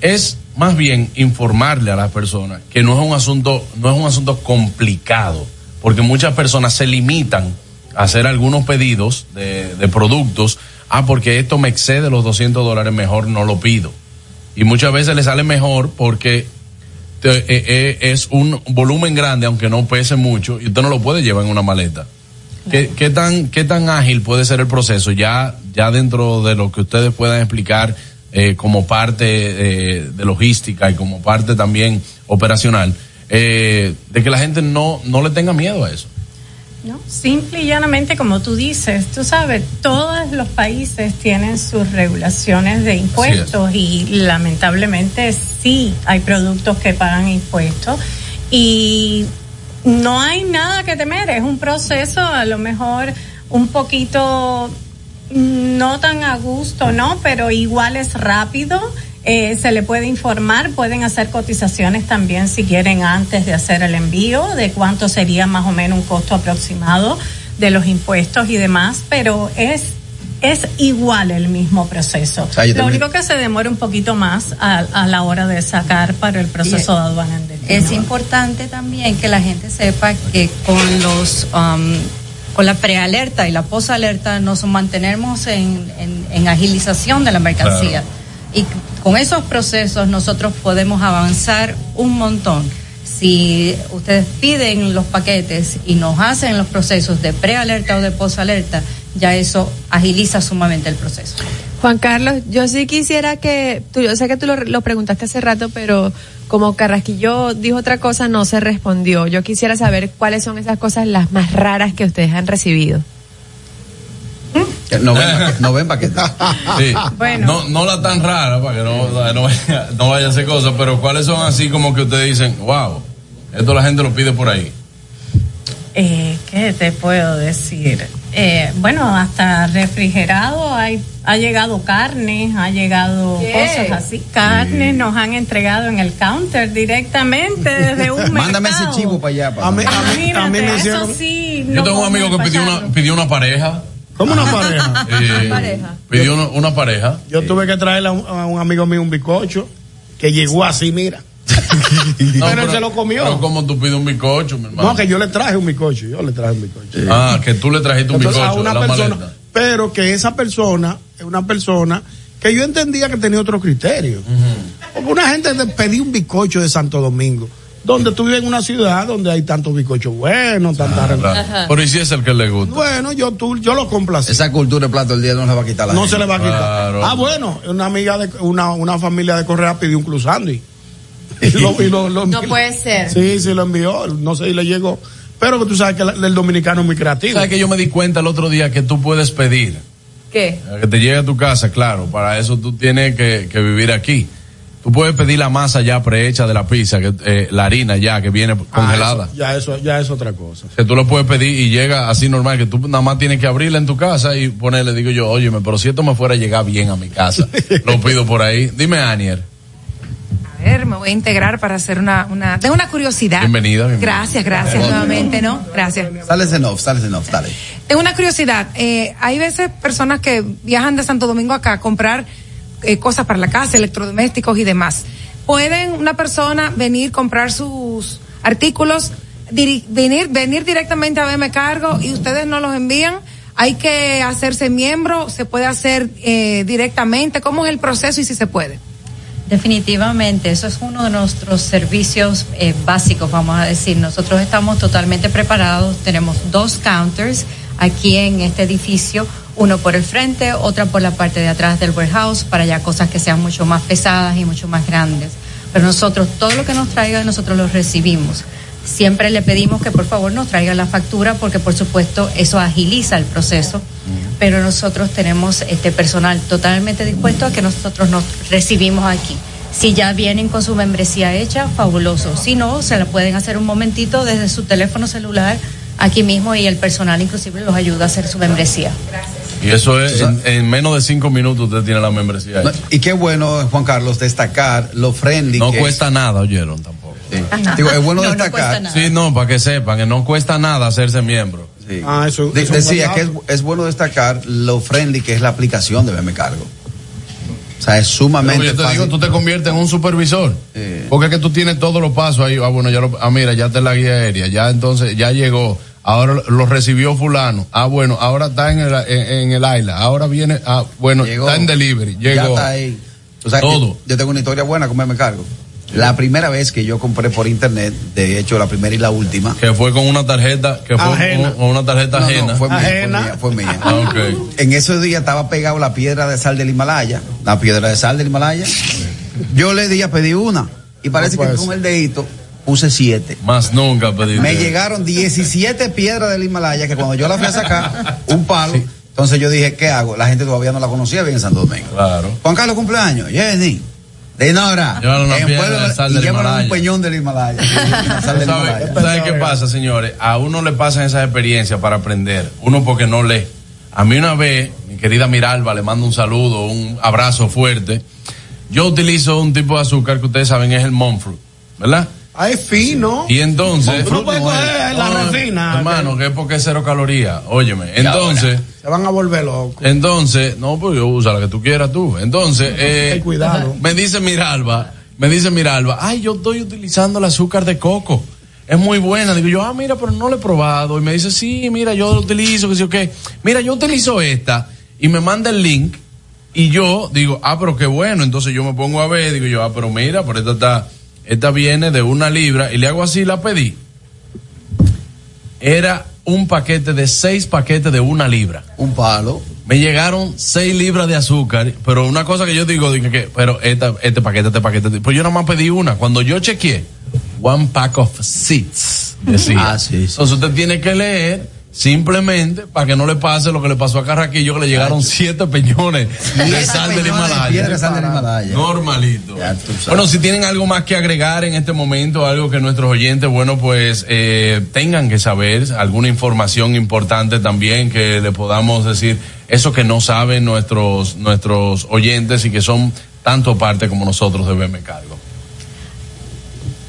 es más bien informarle a las personas que no es un asunto, no es un asunto complicado, porque muchas personas se limitan a hacer algunos pedidos de, de productos ah, porque esto me excede los 200 dólares, mejor no lo pido. Y muchas veces le sale mejor porque es un volumen grande, aunque no pese mucho, y usted no lo puede llevar en una maleta. ¿Qué, qué, tan, ¿Qué tan ágil puede ser el proceso? Ya, ya dentro de lo que ustedes puedan explicar eh, como parte de logística y como parte también operacional, de que la gente no, no le tenga miedo a eso. ¿No? Simple y llanamente, como tú dices, tú sabes, todos los países tienen sus regulaciones de impuestos y lamentablemente sí hay productos que pagan impuestos y no hay nada que temer, es un proceso a lo mejor un poquito no tan a gusto, ¿no? Pero igual es rápido eh, se le puede informar, pueden hacer cotizaciones también si quieren antes de hacer el envío, de cuánto sería más o menos un costo aproximado de los impuestos y demás, pero es es igual el mismo proceso. Lo único que se demora un poquito más a, la hora de sacar para el proceso de aduana en Es importante también que la gente sepa que con los um, con la prealerta y la posalerta nos mantenemos en, en, agilización de la mercancía. Y con esos procesos nosotros podemos avanzar un montón. si ustedes piden los paquetes y nos hacen los procesos de prealerta o de posalerta, ya eso agiliza sumamente el proceso. Juan Carlos, yo sí quisiera que, tú, yo sé que tú lo, lo preguntaste hace rato, pero como Carrasquillo dijo otra cosa, no se respondió. Yo quisiera saber cuáles son esas cosas las más raras que ustedes han recibido. No ven, no ven paquete. Sí. Bueno. No, no la tan rara, para que no, no, vaya, no vaya a hacer cosas, pero ¿cuáles son así como que ustedes dicen, wow, esto la gente lo pide por ahí? Eh, ¿Qué te puedo decir? Eh, bueno, hasta refrigerado hay, ha llegado carne, ha llegado ¿Qué? cosas así. Carne nos han entregado en el counter directamente desde un Mándame ese chivo para allá. A mí, a mí- a mí me eso hicieron. sí. Yo no tengo un amigo que pidió una, pidió una pareja. ¿Cómo una pareja? Eh, pareja? Pidió una, una pareja. Yo tuve que traerle a un, a un amigo mío un bizcocho que llegó así, mira. No, pero él se lo comió. Pero como tú pides un bizcocho, mi hermano. No, que yo le traje un bizcocho, yo le traje un bizcocho. Ah, que tú le trajiste un Entonces, bizcocho a una de la persona, maleta. pero que esa persona es una persona que yo entendía que tenía otro criterio. Porque una gente pedir un bizcocho de Santo Domingo, donde tú vives en una ciudad donde hay tantos bizcochos buenos, tantas Claro. Pero ¿y si es el que le gusta? Bueno, yo tú, yo lo complací. Esa cultura de plato del día no se va a quitar la No gente. se le va a quitar. Claro. Ah, bueno, una amiga de una, una familia de Correa pidió un club sándwich. Y lo, y lo- lo- No puede ser. Sí, sí lo envió, no sé si le llegó. Pero que tú sabes que el dominicano es muy creativo. ¿Sabes que yo me di cuenta el otro día que tú puedes pedir? ¿Qué? Que te llegue a tu casa, claro. Para eso tú tienes que, que vivir aquí. Tú puedes pedir la masa ya prehecha de la pizza, que, eh, la harina ya que viene Ah, congelada. eso- ya eso, ya es otra cosa. Que tú lo puedes pedir y llega así normal, que tú nada más tienes que abrirla en tu casa y ponerle, digo yo, óyeme, pero si esto me fuera a llegar bien a mi casa, lo pido por ahí. Dime, Anier. A ver, me voy a integrar para hacer una, una, tengo una curiosidad. Bienvenida, bienvenida. Gracias, gracias nuevamente, ¿no? Gracias. Sale ese off, sale ese off, dale. Tengo una curiosidad. Eh, hay veces personas que viajan de Santo Domingo acá a comprar eh, cosas para la casa, electrodomésticos y demás. ¿Pueden una persona venir, comprar sus artículos, venir, venir directamente a BM Cargo y ustedes no los envían? ¿Hay que hacerse miembro? ¿Se puede hacer eh, directamente? ¿Cómo es el proceso y si se puede? Definitivamente, eso es uno de nuestros servicios eh, básicos, vamos a decir. Nosotros estamos totalmente preparados, tenemos dos counters aquí en este edificio, uno por el frente, otra por la parte de atrás del warehouse, para ya cosas que sean mucho más pesadas y mucho más grandes. Pero nosotros, todo lo que nos traigan, nosotros lo recibimos. Siempre le pedimos que por favor nos traigan la factura porque por supuesto eso agiliza el proceso, pero nosotros tenemos este personal totalmente dispuesto a que nosotros nos recibimos aquí. Si ya vienen con su membresía hecha, fabuloso. Si no, se la pueden hacer un momentito desde su teléfono celular aquí mismo y el personal inclusive los ayuda a hacer su membresía. Y eso es, en, en menos de cinco minutos usted tiene la membresía. No, hecha. y qué bueno, Juan Carlos, destacar lo friendly No que cuesta nada, oyeron tampoco. Sí. Digo, es bueno No, no destacar. nada. Sí, no, para que sepan que no cuesta nada hacerse miembro. Sí. Ah, eso- De- eso es decía que es, es bueno destacar lo friendly que es la aplicación de BM Cargo. O sea, es sumamente Pero yo te fácil. digo, tú te conviertes en un supervisor. Sí. Porque es que tú tienes todos los pasos ahí. Ah, bueno, ya lo, ah, mira, ya te la guía aérea. Ya entonces, ya llegó. Ahora lo- recibió fulano. Ah, bueno, ahora está en el, en, en el isla. Ahora viene, ah, bueno, Llegó. está en delivery. Ya Llegó. está ahí. O sea, Todo. Yo, yo tengo una historia buena con BM Cargo. La primera vez que yo compré por internet, de hecho la primera y la última, Que fue con una tarjeta, que fue Ajena. con, con una tarjeta No, no, ajena. fue mía, fue Ajena. mía, fue mía. Ah, ok. En esos días estaba pegado la piedra de sal del Himalaya, la piedra de sal del Himalaya. Yo le di a pedir una y parece No que con el dedito puse siete. Más nunca pedí. Me llegaron 17 piedras del Himalaya que cuando yo la fui a sacar, un palo. Entonces yo dije, ¿qué hago? La gente todavía no la conocía bien en Santo Domingo. Claro. Juan Carlos cumpleaños, Jenny. De Nora. Una En piedra de sal del Himalaya. un peñón del Himalaya. La sal del ¿Sabe, Himalaya. ¿sabe qué pasa, señores? A uno le pasan esas experiencias para aprender. Uno porque no lee. A mí una vez, mi querida Miralba, le mando un saludo, un abrazo fuerte. Yo utilizo un tipo de azúcar que ustedes saben es el Monfruit, ¿verdad? Ah, es fino. Y entonces... Tú no puedes coger la No, refina. Hermano, que es porque es cero calorías. Óyeme, entonces... Se van a volver locos. Entonces, no, pues yo usa la que tú quieras tú. Entonces, eh, Ten cuidado. me dice Miralba, me dice Miralba, ay, yo estoy utilizando el azúcar de coco. Es muy buena. Digo yo, ah, mira, pero no lo he probado. Y me dice, sí, mira, yo lo utilizo, que yo qué. Mira, yo utilizo esta. Y me manda el link. Y yo digo, ah, pero qué bueno. Entonces yo me pongo a ver, digo yo, ah, pero mira, por esta está esta viene de una libra y le hago así, la pedí. Era un paquete de seis paquetes de una libra. Un palo. Me llegaron seis libras de azúcar, pero una cosa que yo digo, dije que, pero esta, este paquete, este paquete, pues yo nada más pedí una. Cuando yo chequeé, one pack of seeds, decía. Ah, sí, sí. Entonces usted tiene que leer simplemente para que no le pase lo que le pasó a Carraquillo, que le llegaron siete peñones de sal del Himalaya. de sal del Himalaya. Normalito. Bueno, si tienen algo más que agregar en este momento, algo que nuestros oyentes, bueno, pues eh, tengan que saber, alguna información importante también que le podamos decir, eso que no saben nuestros, nuestros oyentes y que son tanto parte como nosotros de BM Cargo.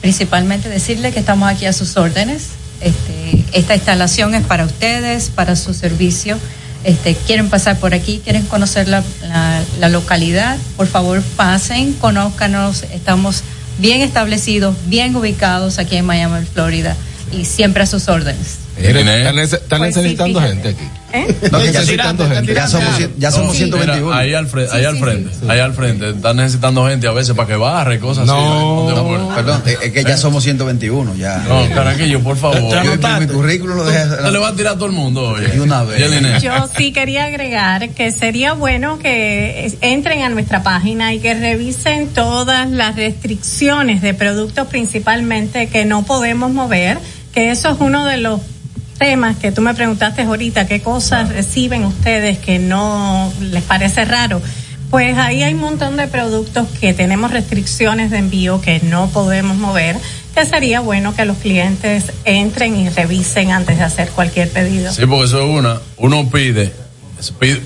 Principalmente decirle que estamos aquí a sus órdenes. Este, esta instalación es para ustedes, para su servicio. Este, quieren pasar por aquí, quieren conocer la, la- la localidad, por favor pasen, conózcanos. Estamos bien establecidos, bien ubicados aquí en Miami, Florida, y siempre a sus órdenes. Están Pues sí, necesitando gente aquí. ¿Eh? No, ya, Necesitando ya gente. somos, cien- ya somos Sí, 121. mira, ahí al, frente, ahí Sí, al sí, frente, ahí al frente. Están necesitando gente a veces para que barre, cosas No. así. No, perdón, es que ya somos 121, ya. No, Caraquillo, por favor. Ya Yo- mi currículum lo dejé. Se le va a tirar a todo el mundo, oye. Una vez. Yo sí quería agregar que sería bueno que entren a nuestra página y que revisen todas las restricciones de productos principalmente que no podemos mover, que eso es uno de los temas que tú me preguntaste ahorita, qué cosas reciben ustedes que no les parece raro. Pues ahí hay un montón de productos que tenemos restricciones de envío que no podemos mover, que sería bueno que los clientes entren y revisen antes de hacer cualquier pedido. Sí, porque eso es una. Uno pide,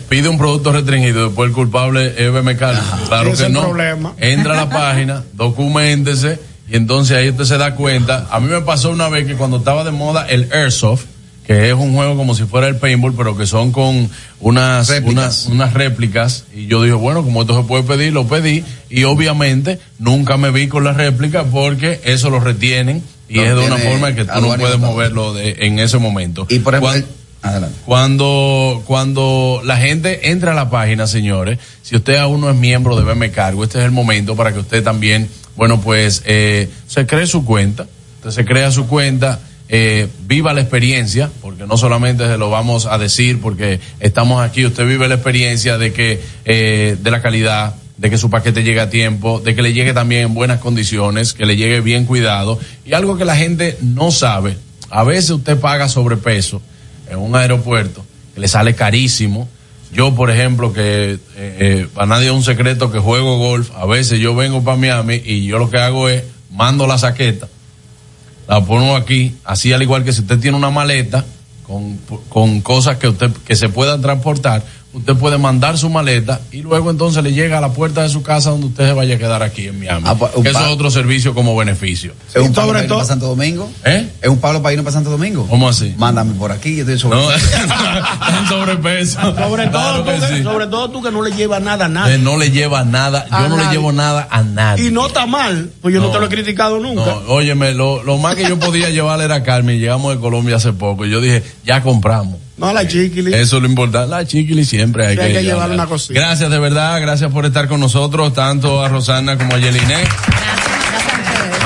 pide, un producto restringido, después el culpable es BM Cargo. Claro que no. problema. Entra a la página, documentese, y entonces ahí usted se da cuenta. A mí me pasó una vez que cuando estaba de moda el Airsoft, que es un juego como si fuera el paintball, pero que son con unas Réplicas. unas, unas réplicas. Y yo dije, bueno, como esto se puede pedir, lo pedí. Y obviamente nunca me vi con la réplica porque eso lo retienen. Y es de una forma que tú no puedes moverlo de, en ese momento. Y por ejemplo, Cuan- el- adelante. cuando, cuando la gente entra a la página, señores, si usted aún no es miembro de BM Cargo, este es el momento para que usted también, bueno, pues, eh, se cree su cuenta. Usted se crea su cuenta, eh, viva la experiencia, porque no solamente se lo vamos a decir porque estamos aquí, usted vive la experiencia de que, eh, de la calidad, de que su paquete llegue a tiempo, de que le llegue también en buenas condiciones, que le llegue bien cuidado. Y algo que la gente no sabe, a veces usted paga sobrepeso en un aeropuerto, que le sale carísimo. Yo, por ejemplo, que eh, eh, para nadie es un secreto que juego golf, a veces yo vengo para Miami y yo lo que hago es mando la saqueta, la pongo aquí, así al igual que si usted tiene una maleta con, con cosas que usted que se puedan transportar, usted puede mandar su maleta y luego entonces le llega a la puerta de su casa donde usted se vaya a quedar aquí en Miami. Ah, pues, eso es otro servicio como beneficio. ¿Es un Pablo para para Santo Domingo? ¿Eh? ¿Es un Pablo para irnos para Santo Domingo? ¿Cómo así? Mándame por aquí, yo estoy sobre. No, en sobrepeso. Sobre Claro todo, tú que que, sí. sobre todo tú que no le llevas nada a Eh, nadie. no le lleva nada, yo no le llevo nada a nadie. Y no está mal, pues yo no, No. te lo he criticado nunca. No, óyeme, lo, lo más que yo podía llevarle era a Carmen, llegamos de Colombia hace poco, y yo dije, ya compramos. No la chiquili. Eso es lo importante, la chiquili siempre hay Sí, que, hay que llevarla. llevarle una cosita. Gracias de verdad, gracias por estar con nosotros, tanto a Rosana como a Yeliné.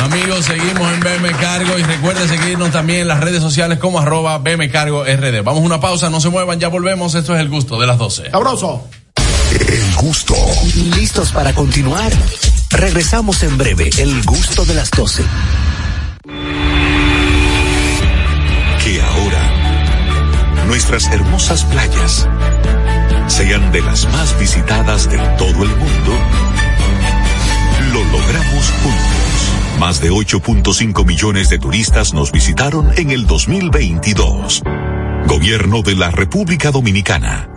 Amigos, seguimos en BM Cargo y recuerden seguirnos también en las redes sociales como arroba BM Cargo RD. Vamos a una pausa, no se muevan, ya volvemos, esto es el gusto de las 12. Sabroso. El gusto. ¿Listos para continuar? Regresamos en breve, el gusto de las 12. Nuestras hermosas playas sean de las más visitadas de todo el mundo. Lo logramos juntos. Más de 8.5 millones de turistas nos visitaron en el 2022. Gobierno de la República Dominicana.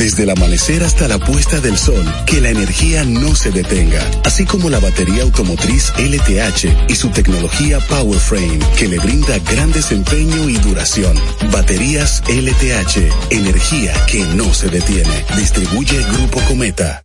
Desde el amanecer hasta la puesta del sol, que la energía no se detenga, así como la batería automotriz LTH y su tecnología PowerFrame, que le brinda gran desempeño y duración. Baterías LTH, energía que no se detiene. Distribuye Grupo Cometa.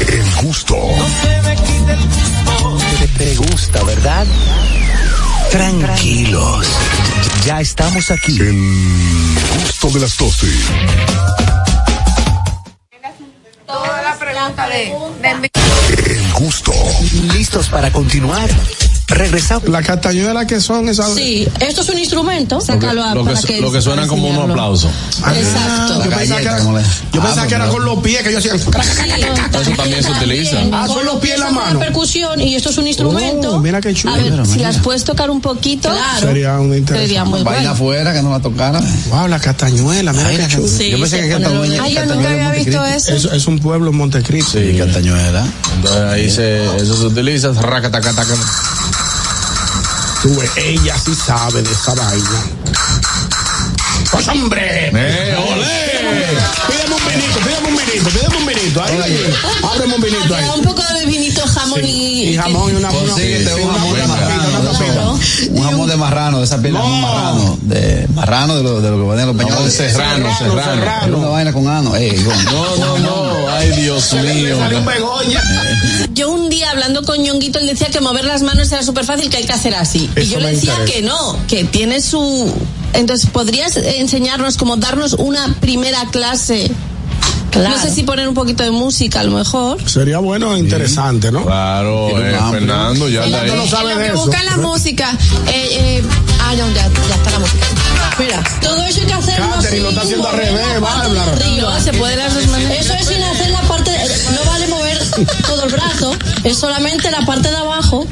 El gusto. Te, te gusta, ¿verdad? Tranquilos. Ya estamos aquí. El gusto de las 12. Toda la pregunta de, de El gusto. ¿Listos para continuar? Regresamos. La castañuela que son esas. Sí, esto es un instrumento, sácalo a Lo para que, que lo que suenan como un aplauso. Exacto. Yo pensaba que era, yo pensaba que era con los pies que yo hacía. Eso también se utiliza. Ah, son los pies en la mano. percusión y esto es un instrumento. Oh, mira qué chulo. A ver, Mira, si mira. las puedes tocar un poquito. Claro. Sería un interesante. Sería muy bueno. afuera que no la tocara. Wow, la castañuela, mira qué chulo. Sí, Yo pensé que Cataluña- Ay, yo nunca había visto eso. Es, es un pueblo en Montecristo. Sí, Castañuela. Entonces ahí se, eso se utiliza. racatacataca. Ella sí sabe de esa vaina. ¡Pues hombre! ¡Eh, olé! Pídeme un vinito, pídeme un vinito, pídeme un vinito. Ahí, ábreme un vinito ahí. Un poco de vinito, jamón y. Y jamón y una Consíguete una- un una- jamón de una marrano. Un jamón de marrano, de esa piel de jamón marrano. De marrano, de lo, de lo que venden los peñones. serrano, serrano. Una vaina con ano. Eh, con- No, no, no. Ay, Dios mío. Salió un begoña. Yo un día hablando con Ñonguito, él decía que mover las manos era súper fácil, que hay que hacer así. y Eso yo le decía interesa. que no, que tiene su. Entonces, ¿podrías eh, enseñarnos, como darnos una primera clase? No sé si poner un poquito de música, a lo mejor. Sería bueno e interesante, ¿no? Claro, eh, Fernando, ya está ahí. no sabe En lo de que eso. busca la música. Eh, eh, ah, no, ya, ya está la música. Mira, todo eso hay que hacerlo Catherine, así, lo está haciendo al mover revés, la parte Bárbara. de arriba. se puede de las dos maneras. Eso es sin hacer la parte, no vale mover todo el brazo, es solamente la parte de abajo.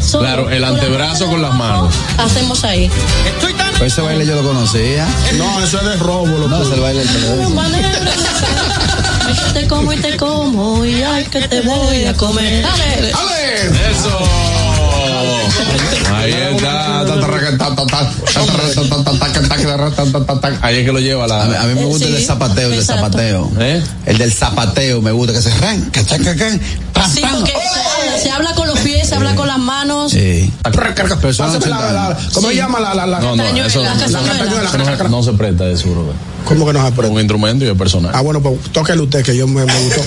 Solo Claro, el con la antebrazo con las manos. Hacemos ahí. Pues ese baile yo lo conocía. No, eso es de robo. Lo No, es el baile del te como y te como y ay que te voy a comer. Dale. Eso. Ahí está. Ahí es que lo lleva A mí, la. a mí me gusta el del zapateo, el del zapateo. ¿Eh? El del zapateo me gusta que se ran, Sí, porque se habla, con los pies, se habla con las manos. Sí. ¿Cómo se llama la, la, la? No, eso, se presta eso, brother. ¿Cómo que no se Un aprende? instrumento y es personal. Ah, bueno, pues tóquele usted que yo me, me gustó.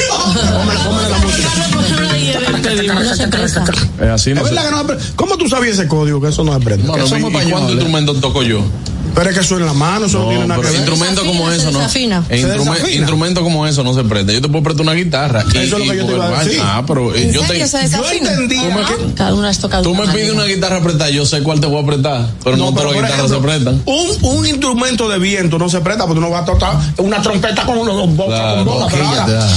No se presta. Es así, no Es verdad que no se aprende. ¿Cómo tú sabías ese código? Que eso no se aprende. Bueno, que ¿y- somos ¿y cuántos españoles. instrumentos toco yo? Pero es que eso en la mano, eso no, No, tiene nada que ver. instrumentos Desafina, como se eso, ¿no? desafina. E Se instrumen- desafina. Instrumentos como eso no se presta. Yo te puedo prestar una guitarra. y- Eso es lo que yo te iba a decir. Ah, pero eh, ¿En yo serio te. se Yo entendía. Cada una has tocado Tú me pides una guitarra prestada, yo sé cuál te voy a prestar, pero no, todas las guitarras se prestan. Un, un instrumento de viento no se presta porque tú no vas a tocar una trompeta con unos dos bocas da.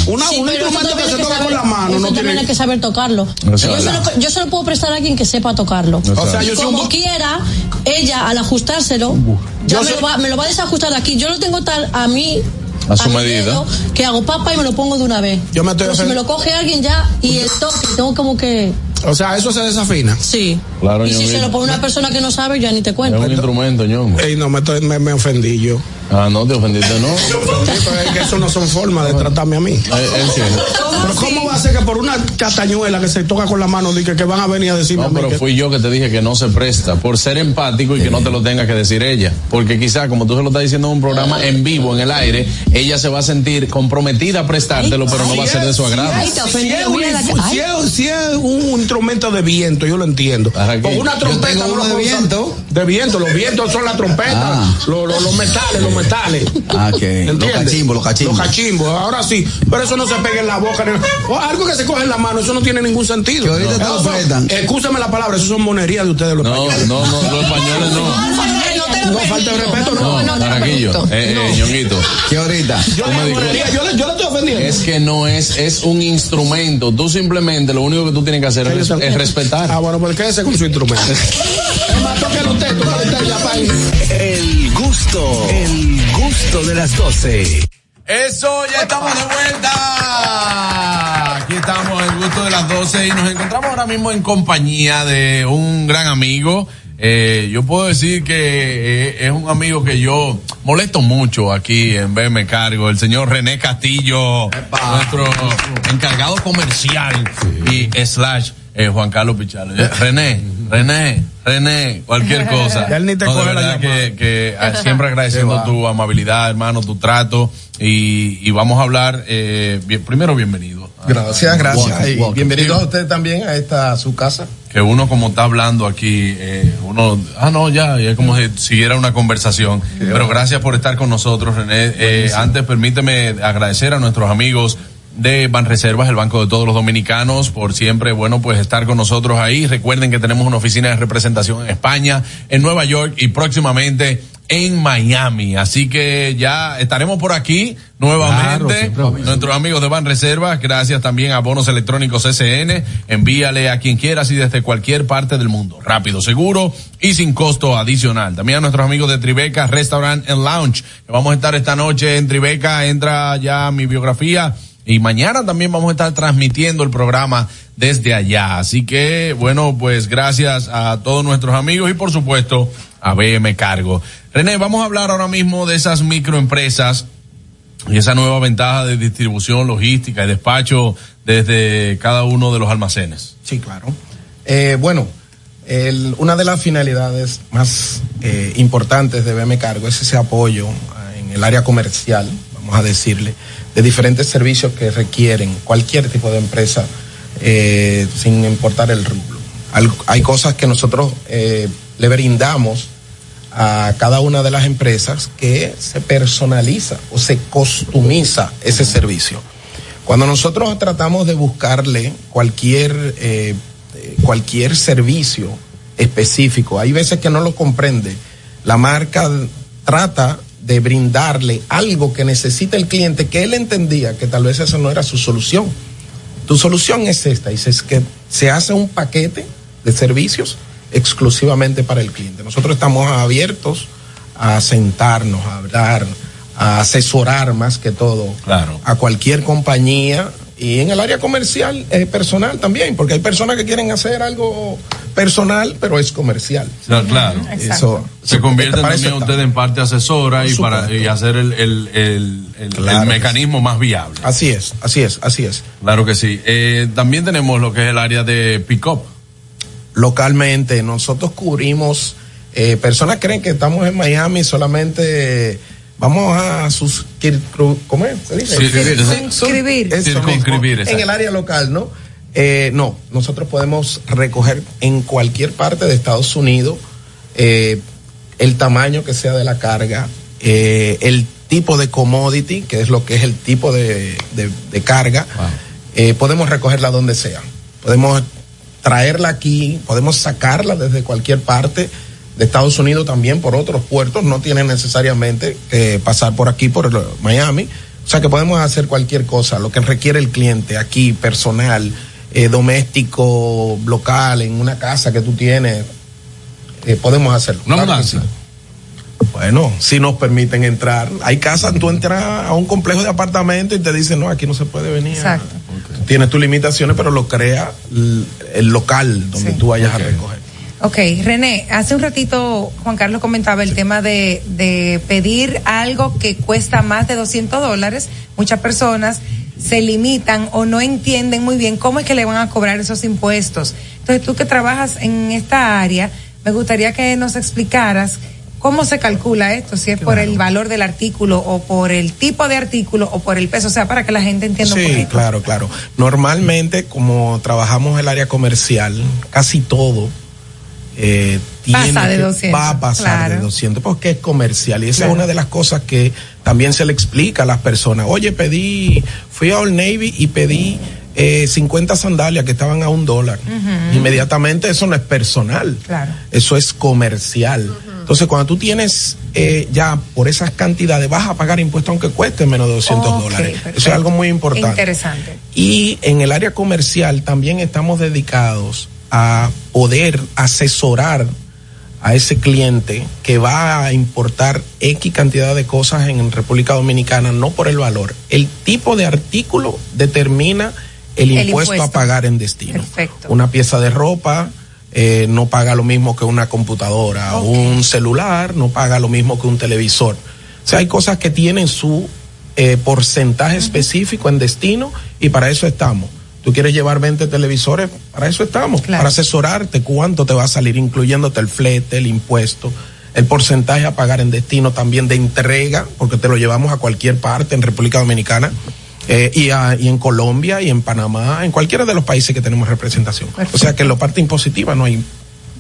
una, un instrumento que se toca con la mano no también tiene hay que saber tocarlo. Yo es se, lo, yo se lo puedo prestar a alguien que sepa tocarlo. O sea, yo soy Como quiera, ella al ajustárselo, ya Yo me, soy- lo va, me lo va a desajustar aquí. Yo lo tengo tal a mí. A su medida. dedo, que hago papa y me lo pongo de una vez. Yo me estoy Pero si me lo coge alguien ya y el toque, tengo como que. O sea, eso se desafina. Sí. Claro, y si se lo pone una persona que no sabe, ya ni te Es cuento. un instrumento, ñongo. Ey, no, me, estoy- me, me ofendí yo. Ah, no, te ofendiste, no. Sí, pero es que eso no son formas de tratarme a mí. Eh, Es cierto. Pero ¿cómo va a ser que por una castañuela que se toca con la mano diga que van a venir a decirme No, a mí pero que- fui yo que te dije que no se presta por ser empático y que no te lo tenga que decir ella. Porque quizá, como tú se lo estás diciendo en un programa en vivo, en el aire, ella se va a sentir comprometida a prestártelo, pero no va a ser de su agrado. Ay, te Si es, un, mira la que- si es- si es un instrumento de viento, yo lo entiendo. Con una trompeta uno de viento. De viento, los vientos son las trompetas, Ah. los, los- los metales, los metales. Ah, ok. ¿Entiendes? Los cachimbos, los cachimbos. Los cachimbos, ahora sí. Pero eso no se pega en la boca. ni- o algo que se coge en la mano, eso no tiene ningún sentido. Que ahorita te ofrendan. Excúsame la palabra, eso son monerías de ustedes los No, españoles. no, no, los españoles no. No falta de respeto, no. No, eh, eh, ñonguito. ¿Qué ahorita? Yo, le, yo le estoy ofendiendo. Es que no es, es un instrumento. Tú simplemente lo único que tú tienes que hacer es, es respetar. Ah, bueno, pues quédese con su instrumento. es más, tóquelo usted, tóquelo usted ya, país. El gusto, el gusto de las 12. Eso, ya estamos de vuelta. Aquí estamos, el gusto de las 12 y nos encontramos ahora mismo en compañía de un gran amigo. Eh, yo puedo decir que eh, es un amigo que yo molesto mucho aquí en BM Cargo, el señor René Castillo, nuestro encargado comercial y slash eh, Juan Carlos Pichalo. Eh, René, René, René, cualquier cosa. Ya él ni te No, de coge la que, que ah, siempre agradeciendo tu amabilidad, hermano, tu trato y, y vamos a hablar, eh, bien- primero bienvenido. Gracias, gracias. Welcome, y welcome. bienvenido a usted también a esta su casa. Que uno como está hablando aquí, eh, uno, ah no, ya, es como si siguiera una conversación. Pero gracias por estar con nosotros, René. Eh, antes permíteme agradecer a nuestros amigos de Banreservas, el banco de todos los dominicanos, por siempre, bueno, pues estar con nosotros ahí. Recuerden que tenemos una oficina de representación en España, en Nueva York y próximamente en Miami. Así que ya estaremos por aquí nuevamente. Nuestros amigos de Banreservas, gracias también a Bonos Electrónicos SN. Envíale a quien quieras y desde cualquier parte del mundo. Rápido, seguro y sin costo adicional. También a nuestros amigos de Tribeca Restaurant and Lounge. que Vamos a estar esta noche en Tribeca. Entra ya mi biografía. Y mañana también vamos a estar transmitiendo el programa desde allá. Así que, bueno, pues gracias a todos nuestros amigos y por supuesto a BM Cargo. René, vamos a hablar ahora mismo de esas microempresas y esa nueva ventaja de distribución, logística y despacho desde cada uno de los almacenes. Sí, claro. Eh, bueno, el- una de las finalidades más eh, importantes de BM Cargo es ese apoyo ah, en el área comercial, vamos a decirle, de diferentes servicios que requieren cualquier tipo de empresa, eh, sin importar el rublo. Hay cosas que nosotros eh, le brindamos a cada una de las empresas que se personaliza o se costumiza ese servicio. Cuando nosotros tratamos de buscarle cualquier, eh, cualquier servicio específico, hay veces que no lo comprende. La marca trata de brindarle algo que necesita el cliente que él entendía que tal vez esa no era su solución. Tu solución es esta, dices que se hace un paquete de servicios exclusivamente para el cliente. Nosotros estamos abiertos a sentarnos, a hablar, a asesorar más que todo Claro. a cualquier compañía y en el área comercial eh, personal también, porque hay personas que quieren hacer algo personal, pero es comercial. Claro, claro. Eso Se convierte también usted en parte asesora y para y hacer el, el, el, el- Claro el que mecanismo más viable. Así es, así es, así es. Claro que sí. Eh, también tenemos lo que es el área de pick-up. localmente. Nosotros cubrimos, eh, personas creen que estamos en Miami solamente vamos a suscribir, ¿cómo es? ¿Se dice? Circunscribir. Circunscribir. En el área local, ¿no? Eh, no, nosotros podemos recoger en cualquier parte de Estados Unidos eh, el tamaño que sea de la carga, eh, el tipo de commodity, que es lo que es el tipo de, de- de carga, eh, podemos recogerla donde sea. Podemos traerla aquí, podemos sacarla desde cualquier parte de Estados Unidos también por otros puertos, no tiene necesariamente que pasar por aquí, por Miami. O sea que podemos hacer cualquier cosa, lo que requiere el cliente aquí, personal, eh, doméstico, local, en una casa que tú tienes, eh, podemos hacerlo. Una Claro sí. Bueno, si nos permiten entrar. Hay casas, tú entras a un complejo de apartamentos y te dicen, no, aquí no se puede venir. Exacto. Tienes tus limitaciones, pero lo crea el local donde Sí. tú vayas a recoger. Ok, René, hace un ratito Juan Carlos comentaba el tema de, de pedir algo que cuesta más de 200 dólares. Muchas personas se limitan o no entienden muy bien cómo es que le van a cobrar esos impuestos. Entonces, tú que trabajas en esta área, me gustaría que nos explicaras cómo se calcula esto, si es por el valor del artículo o por el tipo de artículo o por el peso, o sea, para que la gente entienda un Sí, poquito. claro, claro. Normalmente, como trabajamos el área comercial, casi todo eh, tiene Pasa de que- 200, va a pasar de claro. 200 porque es comercial y esa Claro. es una de las cosas que también se le explica a las personas. Oye, pedí, fui a Old Navy y pedí eh, 50 sandalias que estaban a un dólar. Inmediatamente eso no es personal, Claro. eso es comercial. Entonces, cuando tú tienes eh, ya por esas cantidades, vas a pagar impuestos aunque cueste menos de 200 Ok, dólares. Eso es algo muy importante. Interesante. Y en el área comercial también estamos dedicados a poder asesorar a ese cliente que va a importar X cantidad de cosas en República Dominicana, no por el valor. El tipo de artículo determina el, El impuesto, impuesto. a pagar en destino. Perfecto. Una pieza de ropa eh, no paga lo mismo que una computadora, un celular no paga lo mismo que un televisor. O sea, hay cosas que tienen su eh, porcentaje específico en destino y para eso estamos. Tú quieres llevar 20 televisores, para eso estamos, para asesorarte cuánto te va a salir, incluyéndote el flete, el impuesto, el porcentaje a pagar en destino también de entrega, porque te lo llevamos a cualquier parte en República Dominicana. eh, y, a- y en Colombia y en Panamá, en cualquiera de los países que tenemos representación. O sea que en la parte impositiva no hay.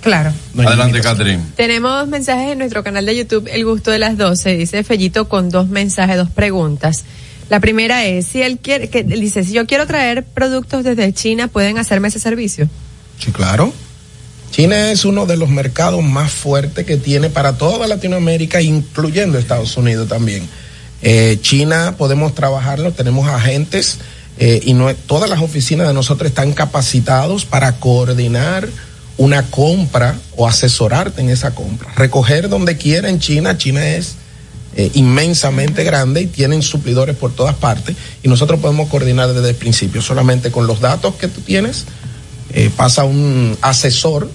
Claro. no hay Adelante. Catherine. Tenemos mensajes en nuestro canal de YouTube, El Gusto de las 12. Dice Fellito con dos mensajes, dos preguntas. La primera es, si él quiere, que dice, si yo quiero traer productos desde China, ¿pueden hacerme ese servicio? Sí, claro. China es uno de los mercados más fuertes que tiene para toda Latinoamérica, incluyendo Estados Unidos también. Eh, China podemos trabajarlo, tenemos agentes eh, y no, todas las oficinas de nosotros están capacitados para coordinar una compra o asesorarte en esa compra. Recoger donde quiera en China, China es eh, inmensamente grande y tienen suplidores por todas partes y nosotros podemos coordinar desde el principio, solamente con los datos que tú tienes, eh, pasa un asesor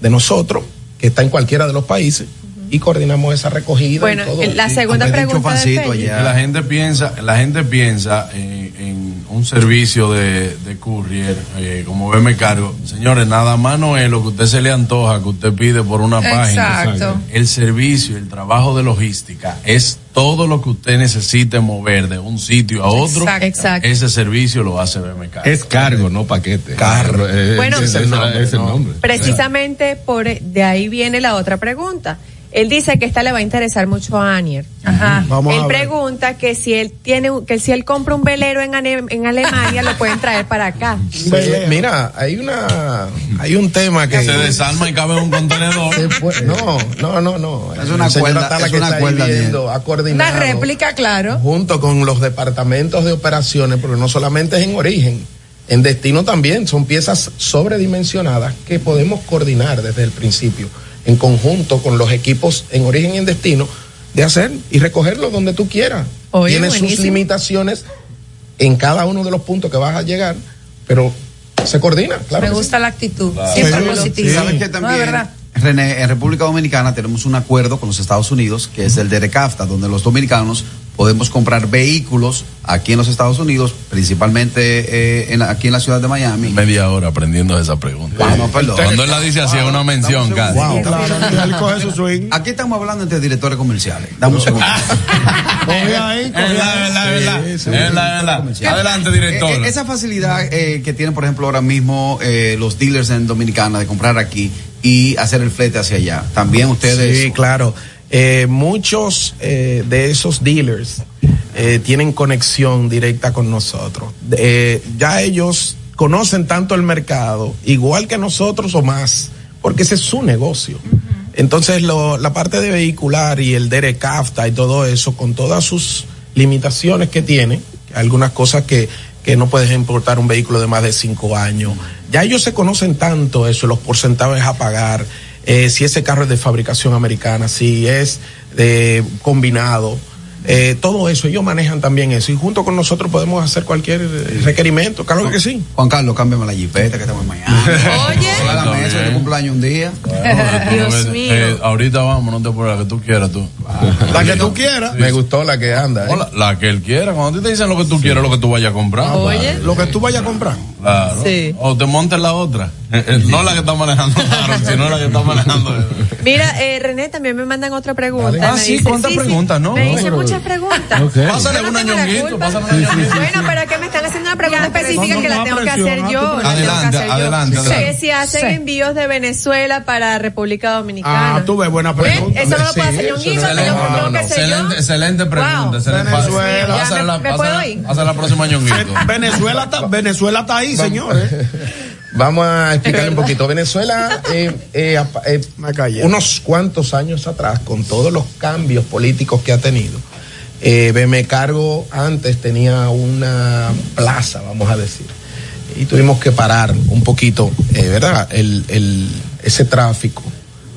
de nosotros que está en cualquiera de los países y coordinamos esa recogida. Bueno, y todo. la segunda y- pregunta de la gente piensa, la gente piensa en, en un servicio de, de courier, eh, como ve me cargo. Señores, nada más no es lo que usted se le antoja, que usted pide por una página. Exacto. El servicio, el trabajo de logística es todo lo que usted necesite mover de un sitio a otro. Exacto. Exacto. Ese servicio lo hace BM Cargo. Es cargo, no paquete. Cargo. Bueno, ese- ese es el nombre. Precisamente por de ahí viene la otra pregunta. Él dice que esta le va a interesar mucho a Anier. Ajá. Vamos él a ver. pregunta que si él tiene un- que si él compra un velero en, Ale- en Alemania lo pueden traer para acá. Sí, mira, hay una, hay un tema que Se desarma y cabe en un contenedor. Puede- no, no, no, no. Es una cuerda- es que una está cuerda, ha Una réplica, claro. junto con los departamentos de operaciones, porque no solamente es en origen, en destino también, son piezas sobredimensionadas que podemos coordinar desde el principio, en conjunto con los equipos en origen y en destino, de hacer y recogerlo donde tú quieras. Oye, Tiene sus limitaciones en cada uno de los puntos que vas a llegar, pero se coordina, claro. Me que sí. gusta la actitud. Claro. Siempre Sí, positiva. sí. ¿Sabes qué No, de también? verdad. René, en República Dominicana tenemos un acuerdo con los Estados Unidos, que es el de RECAFTA, donde los dominicanos podemos comprar vehículos aquí en los Estados Unidos, principalmente eh, en- aquí en la ciudad de Miami. Media hora aprendiendo esa pregunta. Ah, no, perdón. Cuando él la dice así es una mención, casi. Wow. Claro, él coge su swing. Aquí estamos hablando entre directores comerciales. Dame un segundo. Ahí. Adelante, director. Eh, eh, esa facilidad eh, que tienen, por ejemplo, ahora mismo eh, los dealers en Dominicana de comprar aquí y hacer el flete hacia allá. También ustedes. Sí, claro. Eh, muchos eh, de esos dealers eh, tienen conexión directa con nosotros. Eh, ya ellos conocen tanto el mercado, igual que nosotros o más, porque ese es su negocio. Entonces, lo- la parte de vehicular y el DERECAFTA y todo eso, con todas sus limitaciones que tiene, algunas cosas que, que no puedes importar un vehículo de más de cinco años, ya ellos se conocen tanto eso, los porcentajes a pagar, eh, si ese carro es de fabricación americana, si es de combinado, eh, todo eso, ellos manejan también eso y junto con nosotros podemos hacer cualquier eh, requerimiento, claro que sí. Juan Carlos, cámbiame la jipeta que estamos en Miami. Regálame eso de cumpleaños un día. Dios mío. Eh, ahorita vamos, no te por la que tú quieras tú. La que tú quieras. Me gustó la que anda. ¿eh? La, la que él quiera. Cuando a ti te dicen lo que tú quieras, lo que tú vayas a comprar. Oye. Lo que tú vayas a comprar. Claro. Sí. O te montes la otra. Eh, eh, no la que está manejando Harold, sino la que está manejando. Mira, eh, René, también me mandan otra pregunta. Ah, Me sí, dice- ¿cuántas preguntas, no? Me No, pero- muchas preguntas. Ok. Pásale una ñonguito, pásale una ñonguito. Bueno, pero es que me están haciendo una pregunta específica que la tengo que hacer yo. la tengo que Adelante, hacer yo. adelante, Que si hacen envíos de Venezuela para República Dominicana. Ah, tú ves, buena ¿Ves? pregunta. Eso no lo puede Sí, hacer Ñonguito, tengo- que excelente, excelente pregunta. Venezuela. ¿me- puedo ir? la próxima ñonguito. Venezuela está ahí, señores. Vamos a explicarle un poquito. Venezuela, eh, eh, eh, unos cuantos años atrás, con todos los cambios políticos que ha tenido, eh, BM Cargo antes tenía una plaza, vamos a decir, y tuvimos que parar un poquito, eh, ¿verdad? El, el- ese tráfico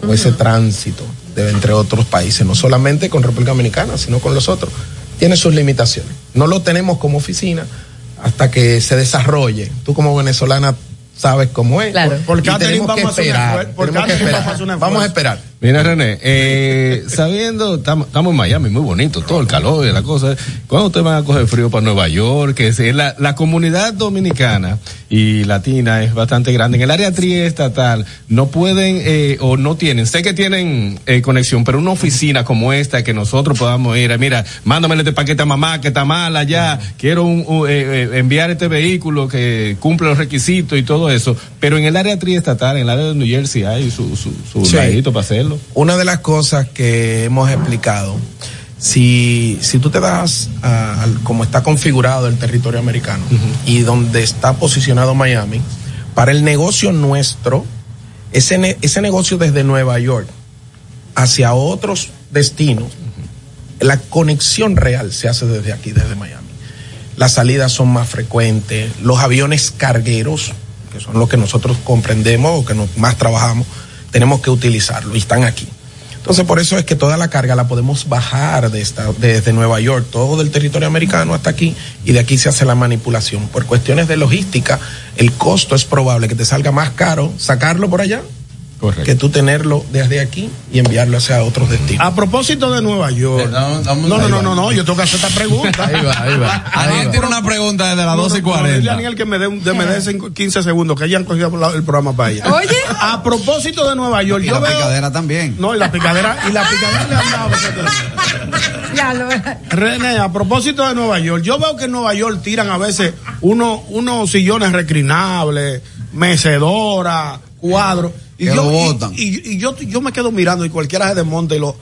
o ese tránsito de entre otros países, no solamente con República Dominicana, sino con los otros. Tiene sus limitaciones. No lo tenemos como oficina hasta que se desarrolle. Tú como venezolana sabes cómo es. Claro. Por. Por tenemos que Catherine esperar. vamos a hacer un Vamos a esperar. Mira, René, eh, sabiendo, estamos en Miami, muy bonito, todo el calor y la cosa. ¿Cuándo ustedes van a coger frío para Nueva York? Que es la, la comunidad dominicana y latina es bastante grande. En el área triestatal no pueden eh, o no tienen, sé que tienen eh, conexión, pero una oficina como esta que nosotros podamos ir, a, mira, mándame este paquete a mamá que está mala ya, quiero un- un, eh, eh, enviar este vehículo que cumple los requisitos y todo eso. Pero en el área triestatal, en el área de New Jersey hay su, su, su Sí. ladito para hacerlo. Una de las cosas que hemos explicado, si, si tú te das a, al- como está configurado el territorio americano y donde está posicionado Miami, para el negocio nuestro, ese, ne- ese negocio desde Nueva York hacia otros destinos, la conexión real se hace desde aquí, desde Miami. Las salidas son más frecuentes, los aviones cargueros, que son los que nosotros comprendemos o que nos- más trabajamos, tenemos que utilizarlo y están aquí. Entonces, por eso es que toda la carga la podemos bajar de esta, desde Nueva York, todo el territorio americano hasta aquí, y de aquí se hace la manipulación. Por cuestiones de logística, el costo es probable que te salga más caro sacarlo por allá que tú tenerlo desde aquí y enviarlo hacia otros destinos. A propósito de Nueva York. No, no, no, no, no, yo tengo que hacer esta pregunta. Ahí va, ahí va. Alguien tiene una pregunta desde las No, no, 12 y no, dile a 40. Daniel que me dé, me dé cinco- 15 segundos, que hayan cogido el programa para ella. Oye. A propósito de Nueva York, Y yo la veo. picadera también. No, y la picadera, y la picadera le han dado. Ya lo René, a propósito de Nueva York, yo veo que en Nueva York tiran a veces unos, unos sillones reclinables, mecedoras, cuadros. Y, yo, y- y, y yo, yo me quedo mirando y cualquiera se desmonta y lo.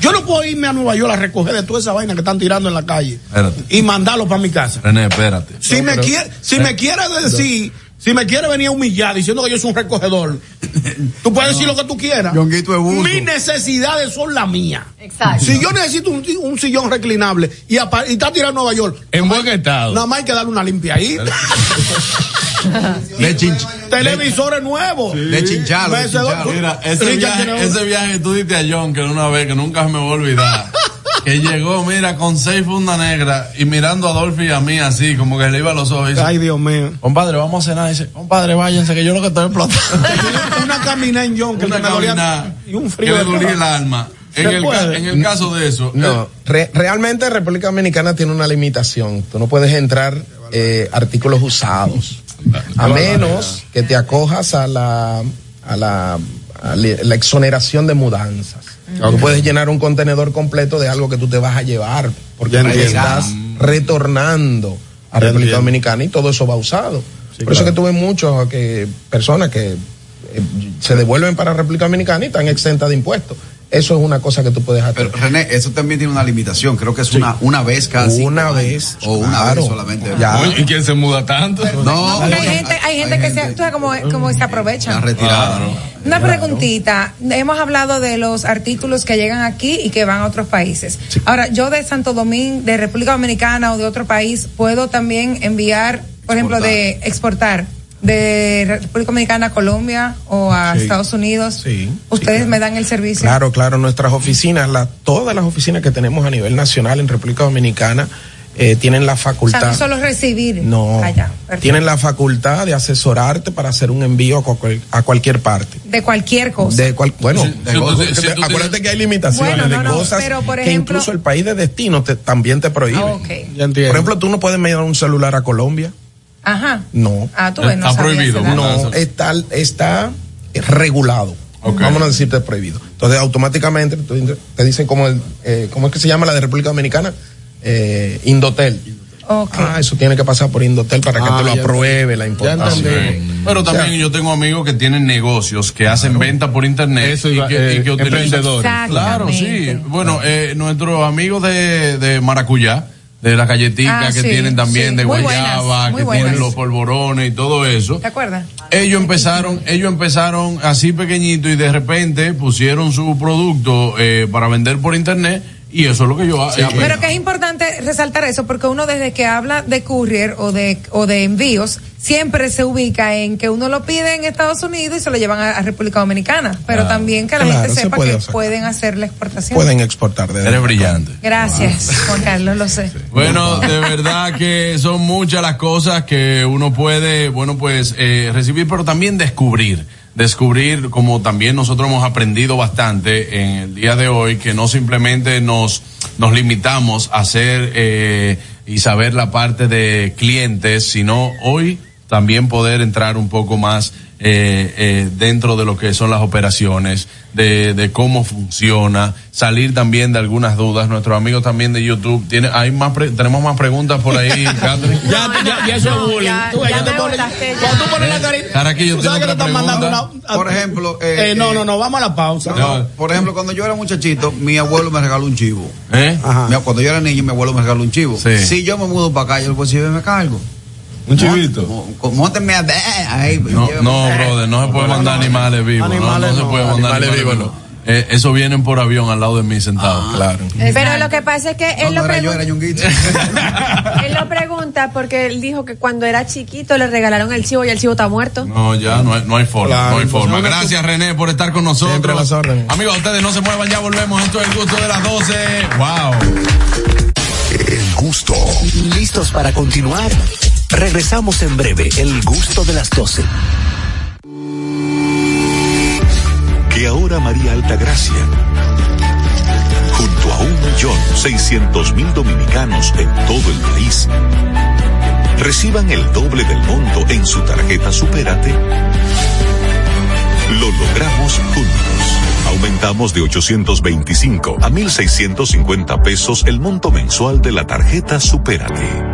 Yo no puedo irme a Nueva York a recoger de toda esa vaina que están tirando en la calle Espérate. y mandarlo para mi casa. René, espérate. Si me quiere, si me quiere decir, si me quiere venir a humillar diciendo que yo soy un recogedor, tú puedes decir lo que tú quieras. Mis necesidades son las mías. Exacto. Si yo necesito un, un sillón reclinable y, apa- y está tirado en Nueva York, En buen estado. nada más hay que darle una limpia ahí. De chinch. Televisores nuevos. De chinchalo, de chinchalo. Mira, ese viaje, ese viaje tú diste a John, que una vez, que nunca me voy a olvidar, que llegó, mira, con seis fundas negras y mirando a Dolphy y a mí así, como que le iba a los ojos y dice, Ay, Dios mío. compadre, vamos a cenar. Y dice, compadre, váyanse, que yo lo que estoy explotando. una caminada en John que Una me dolía- y un que frío. le de dolía el alma. ¿Se En el, en caso de eso, No, re- realmente República Dominicana tiene una limitación. Tú no puedes entrar eh, artículos usados, a menos que te acojas a la, a la, a la- la exoneración de mudanzas. Tú puedes llenar un contenedor completo de algo que tú te vas a llevar, porque estás retornando a Ya República entiendo. Dominicana y todo eso va usado. Por eso que tuve muchos que, personas que eh, se devuelven para República Dominicana y están exentas de impuestos. Eso es una cosa que tú puedes hacer. Pero René, eso también tiene una limitación. Creo que es una, una vez cada cinco Una vez, O una claro. vez solamente. Ya. ¿Y quién se muda tanto? No, Porque hay no, gente, hay gente que se, tú sabes cómo, cómo se la aprovechan. retirada. Una preguntita. Hemos hablado de los artículos que llegan aquí y que van a otros países. Ahora, yo de Santo Domingo, de República Dominicana o de otro país, puedo también enviar, por ejemplo, de exportar de República Dominicana a Colombia o a Sí. Estados Unidos. Sí, Ustedes me dan el servicio. Claro, claro, nuestras oficinas, la, todas las oficinas que tenemos a nivel nacional en República Dominicana eh, tienen la O sea, facultad. no solo recibir. No, Allá. Tienen la facultad de asesorarte para hacer un envío a, cual- a cualquier parte. De cualquier cosa. De cual, bueno, Si- de si si tienes- acuérdate que hay limitaciones Bueno, no, de no, cosas pero, por que ejemplo- incluso el país de destino te- también te prohíbe. Ah, ok. Ya entiendo. Por ejemplo, tú no puedes enviar un celular a Colombia. Ajá. No. Ah, tú ves, no Está prohibido. No, está, está regulado. Vamos a decirte prohibido. Entonces, automáticamente te te dicen como el, eh, ¿cómo es que se llama la de República Dominicana? Eh, Indotel. Ah, eso tiene que pasar por Indotel para que Ah, te lo apruebe la importación. Pero O sea, también yo tengo amigos que tienen negocios que hacen venta por internet Eso y que, eh, y que utilizan. emprendedores. Claro, sí. Bueno, eh, nuestros amigos de, de Maracuyá, de las galletitas Ah, que sí, tienen también sí. de guayaba, buenas, que buenas. tienen los polvorones y todo eso. ¿Te acuerdas? Ellos empezaron, ellos empezaron así pequeñito y de repente pusieron su producto eh, para vender por internet y eso es lo que yo hago. Pero que es importante resaltar eso porque uno desde que habla de courier o de o de envíos siempre se ubica en que uno lo pide en Estados Unidos y se lo llevan a, a República Dominicana, pero Ah, también que la claro, gente se sepa puede que hacer. pueden hacer la exportación. Pueden exportar de Eres brillante. Gracias, Juan Carlos, lo sé. Bueno, de verdad que son muchas las cosas que uno puede, bueno, pues eh, recibir, pero también descubrir. Descubrir, como también nosotros hemos aprendido bastante en el día de hoy, que no simplemente nos, nos limitamos a hacer eh, y saber la parte de clientes, sino hoy también poder entrar un poco más eh, eh, dentro de lo que son las operaciones, de, de cómo funciona, salir también de algunas dudas. Nuestros amigos también de YouTube, tiene, hay más pre- tenemos más preguntas por ahí, Catherine. Ya, ya, ya eso es bullying. Tú ves, ya te pones- Cuando tú pones la carita. Cara que yo tú tengo sabes que le otra están mandando pregunta. una. Por ejemplo, Eh, eh, no, eh, no, no, vamos a la pausa. No, por ejemplo, cuando yo era muchachito, mi abuelo me regaló un chivo. ¿Eh? Mi- Cuando yo era niño, mi abuelo me regaló un chivo. Sí. Si yo me mudo para acá, yo le puedo decir, me cargo. Un chivito. Móntenme a... Ahí, No, no, brother, no se puede mandar animales vivos. no, Animales no se puede mandar animales animales vivos. Eh, eso vienen por avión al lado de mí sentado. Claro. Pero lo que pasa es que él no lo era yo. Él lo pregunta porque él dijo que cuando era chiquito le regalaron el chivo y el chivo está muerto. No, ya no hay, no hay forma, Claro, no hay forma. Gracias René por estar con nosotros. las órdenes. Amigos, ustedes no se muevan, ya volvemos. Esto es el gusto de las 12. Wow. El gusto. ¿Listos para continuar? Regresamos en breve, el gusto de las 12. que ahora María Altagracia, junto a un millón seiscientos mil dominicanos en todo el país, reciban el doble del monto en su tarjeta Supérate, lo logramos juntos. Aumentamos de 825 a 1.650 pesos el monto mensual de la tarjeta Supérate.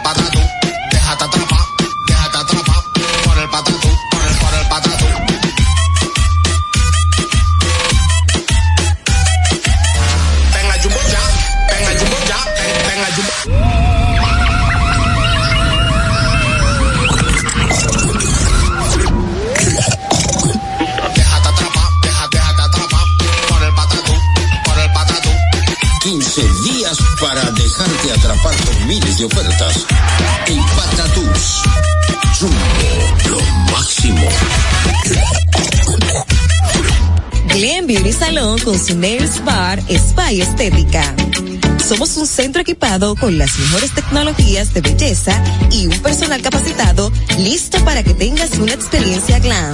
Atrapar por miles de ofertas. En Patatús. Jumbo, lo máximo. Glen Beauty Salón con su Nails Bar Spa y Estética. Somos un centro equipado con las mejores tecnologías de belleza y un personal capacitado listo para que tengas una experiencia glam.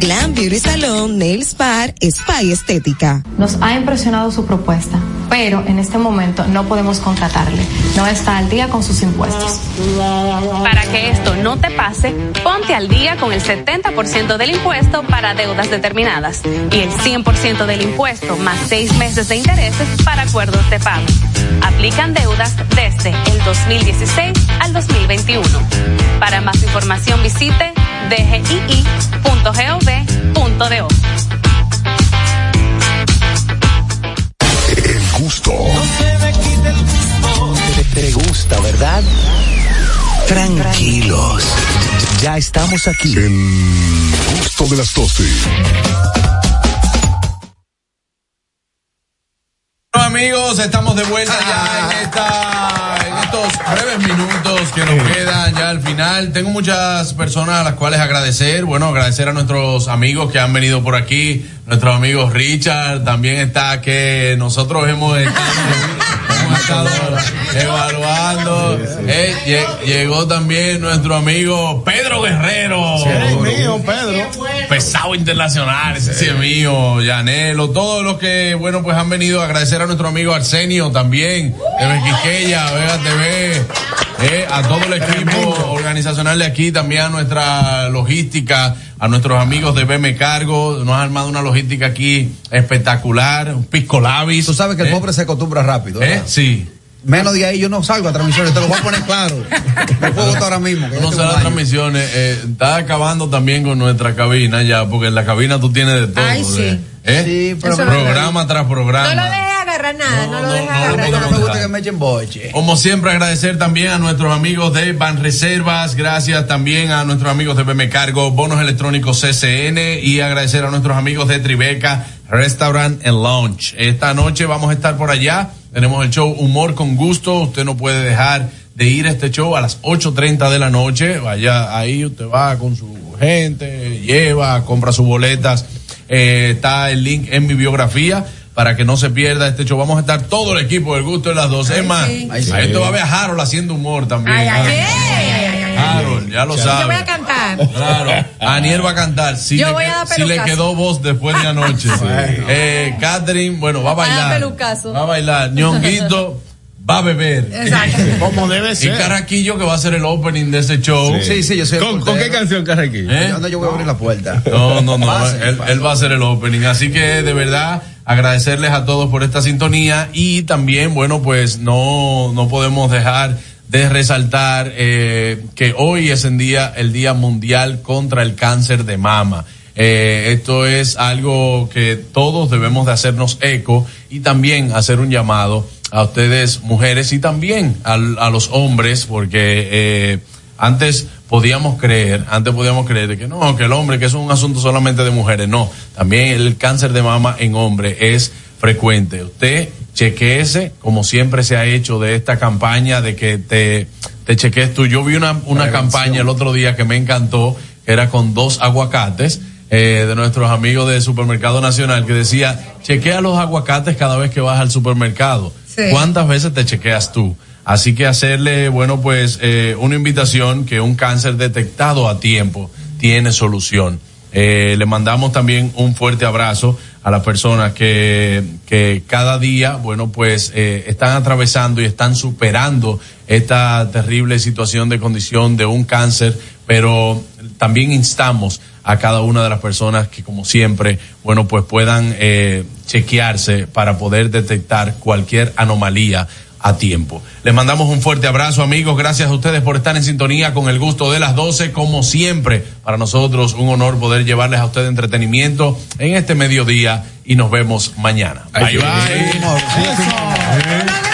Glam Beauty Salon, Nails Bar, Spa y Estética. Nos ha impresionado su propuesta, pero en este momento no podemos contratarle. No está al día con sus impuestos. Para que esto no te pase, ponte al día con el 70% del impuesto para deudas determinadas y el 100% del impuesto más seis meses de intereses para acuerdos de pago. Aplican deudas desde el 2016 al 2021. Para más información visite dgii.gov.do. El gusto. Te, te gusta, ¿verdad? Tranquilos. Ya estamos aquí. El gusto de las 12. amigos, estamos de vuelta ya en esta, estos breves minutos que nos quedan ya al final. Tengo muchas personas a las cuales agradecer. Bueno, agradecer a nuestros amigos que han venido por aquí. Nuestro amigo Richard también está que nosotros hemos estado, evaluando. Eh, llegó también nuestro amigo Pedro Guerrero. Sí, mío, Pedro. Pesado internacional, ese sí es mío, Yanelo, todos los que, bueno, pues han venido a agradecer a nuestro amigo Arsenio también, de Bequiqueya, Vega TV. Eh, a todo el equipo organizacional de aquí, también a nuestra logística, a nuestros amigos de BM Cargo, nos ha armado una logística aquí espectacular, un pisco labis. Tú sabes que el ¿eh? pobre se acostumbra rápido. ¿Eh? Sí. Menos de ahí yo no salgo a transmisiones, te lo voy a poner claro. Me puedo votar ahora mismo. No sale a transmisiones, eh, está acabando también con nuestra cabina ya, porque en la cabina tú tienes de todo. Ay, sí. ¿eh? Sí, pero programa tras programa. No lo dejes agarrar nada, no, lo dejes agarrar no nada. me gusta que me echen boche. Como siempre, agradecer también a nuestros amigos de Ban Reservas, gracias también a nuestros amigos de BM Cargo, Bonos Electrónicos CCN y agradecer a nuestros amigos de Tribeca Restaurant and Lounge. Esta noche vamos a estar por allá, tenemos el show Humor con Gusto, usted no puede dejar de ir a este show a las 8.30 de la noche, vaya ahí, usted va con su gente, lleva, compra sus boletas, eh, está el link en mi biografía para que no se pierda este show. Vamos a estar todo el equipo del gusto de las dos. Es más, sí. ahí esto va a ver a Harold haciendo humor también. Ay, ay, ay, Harold, ya lo Yo sabe. voy a cantar. Claro, Aniel va a cantar. Si, Yo le, voy a dar si le quedó voz después de anoche. Eh, Catherine, bueno, va a bailar. Va a bailar. Ñonguito va a beber. Exacto. Como debe Y ser. Carraquillo que va a ser el opening de ese show. Sí, sí, yo soy el ¿Con, ¿Con qué canción, Carraquillo? ¿Eh? ¿Dónde yo voy a abrir la puerta? No, no, no. Pase, él, pase. él va a hacer el opening. Así que de verdad agradecerles a todos por esta sintonía y también, bueno, pues no, no podemos dejar de resaltar eh, que hoy es el día, el día mundial contra el cáncer de mama. Eh, esto es algo que todos debemos de hacernos eco y también hacer un llamado a ustedes mujeres y también al- a, los hombres porque eh, antes podíamos creer, antes podíamos creer de que no, que el hombre, que es un asunto solamente de mujeres, no, también el cáncer de mama en hombre es frecuente. Usted chequeese, como siempre se ha hecho de esta campaña de que te, te chequees tú. Yo vi una, una campaña el otro día que me encantó, que era con dos aguacates. eh, de nuestros amigos del Supermercado Nacional que decía, chequea los aguacates cada vez que vas al supermercado. ¿Cuántas veces te chequeas tú? Así que hacerle, bueno, pues eh, una invitación que un cáncer detectado a tiempo tiene solución. Eh, le mandamos también un fuerte abrazo a las personas que, que cada día, bueno, pues eh, están atravesando y están superando esta terrible situación de condición de un cáncer, pero también instamos a cada una de las personas que como siempre, bueno, pues puedan eh, chequearse para poder detectar cualquier anomalía a tiempo. Les mandamos un fuerte abrazo, amigos. Gracias a ustedes por estar en sintonía con el gusto de las 12. Como siempre, para nosotros un honor poder llevarles a ustedes entretenimiento en este mediodía y nos vemos mañana. Bye, bye. ahora,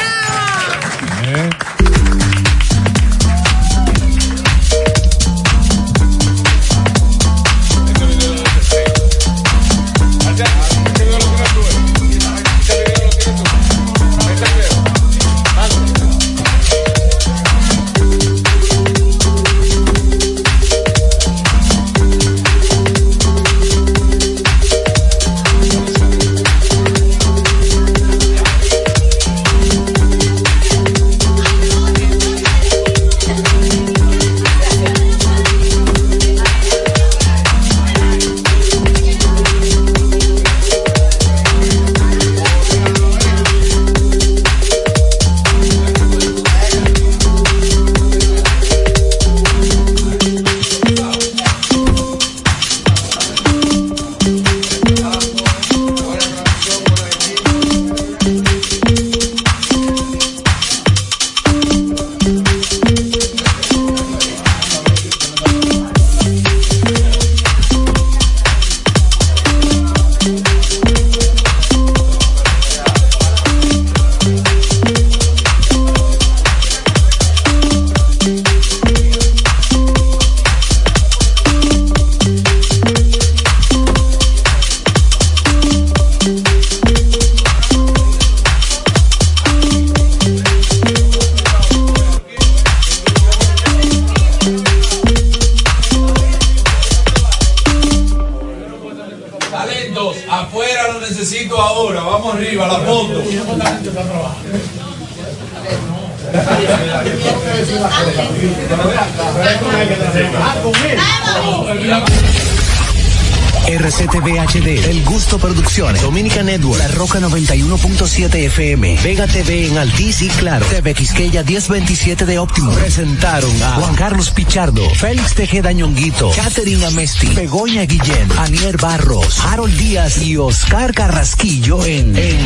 en Altiz y Claro, TV Quisqueya 1027 de Óptimo. Presentaron a Juan Carlos Pichardo, Félix Tejeda Ñonguito, Catherine Amesti, Begoña Guillén, Anier Barros, Harold Díaz y Oscar Carrasquillo en, en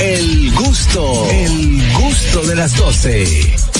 El Gusto, El Gusto de las 12.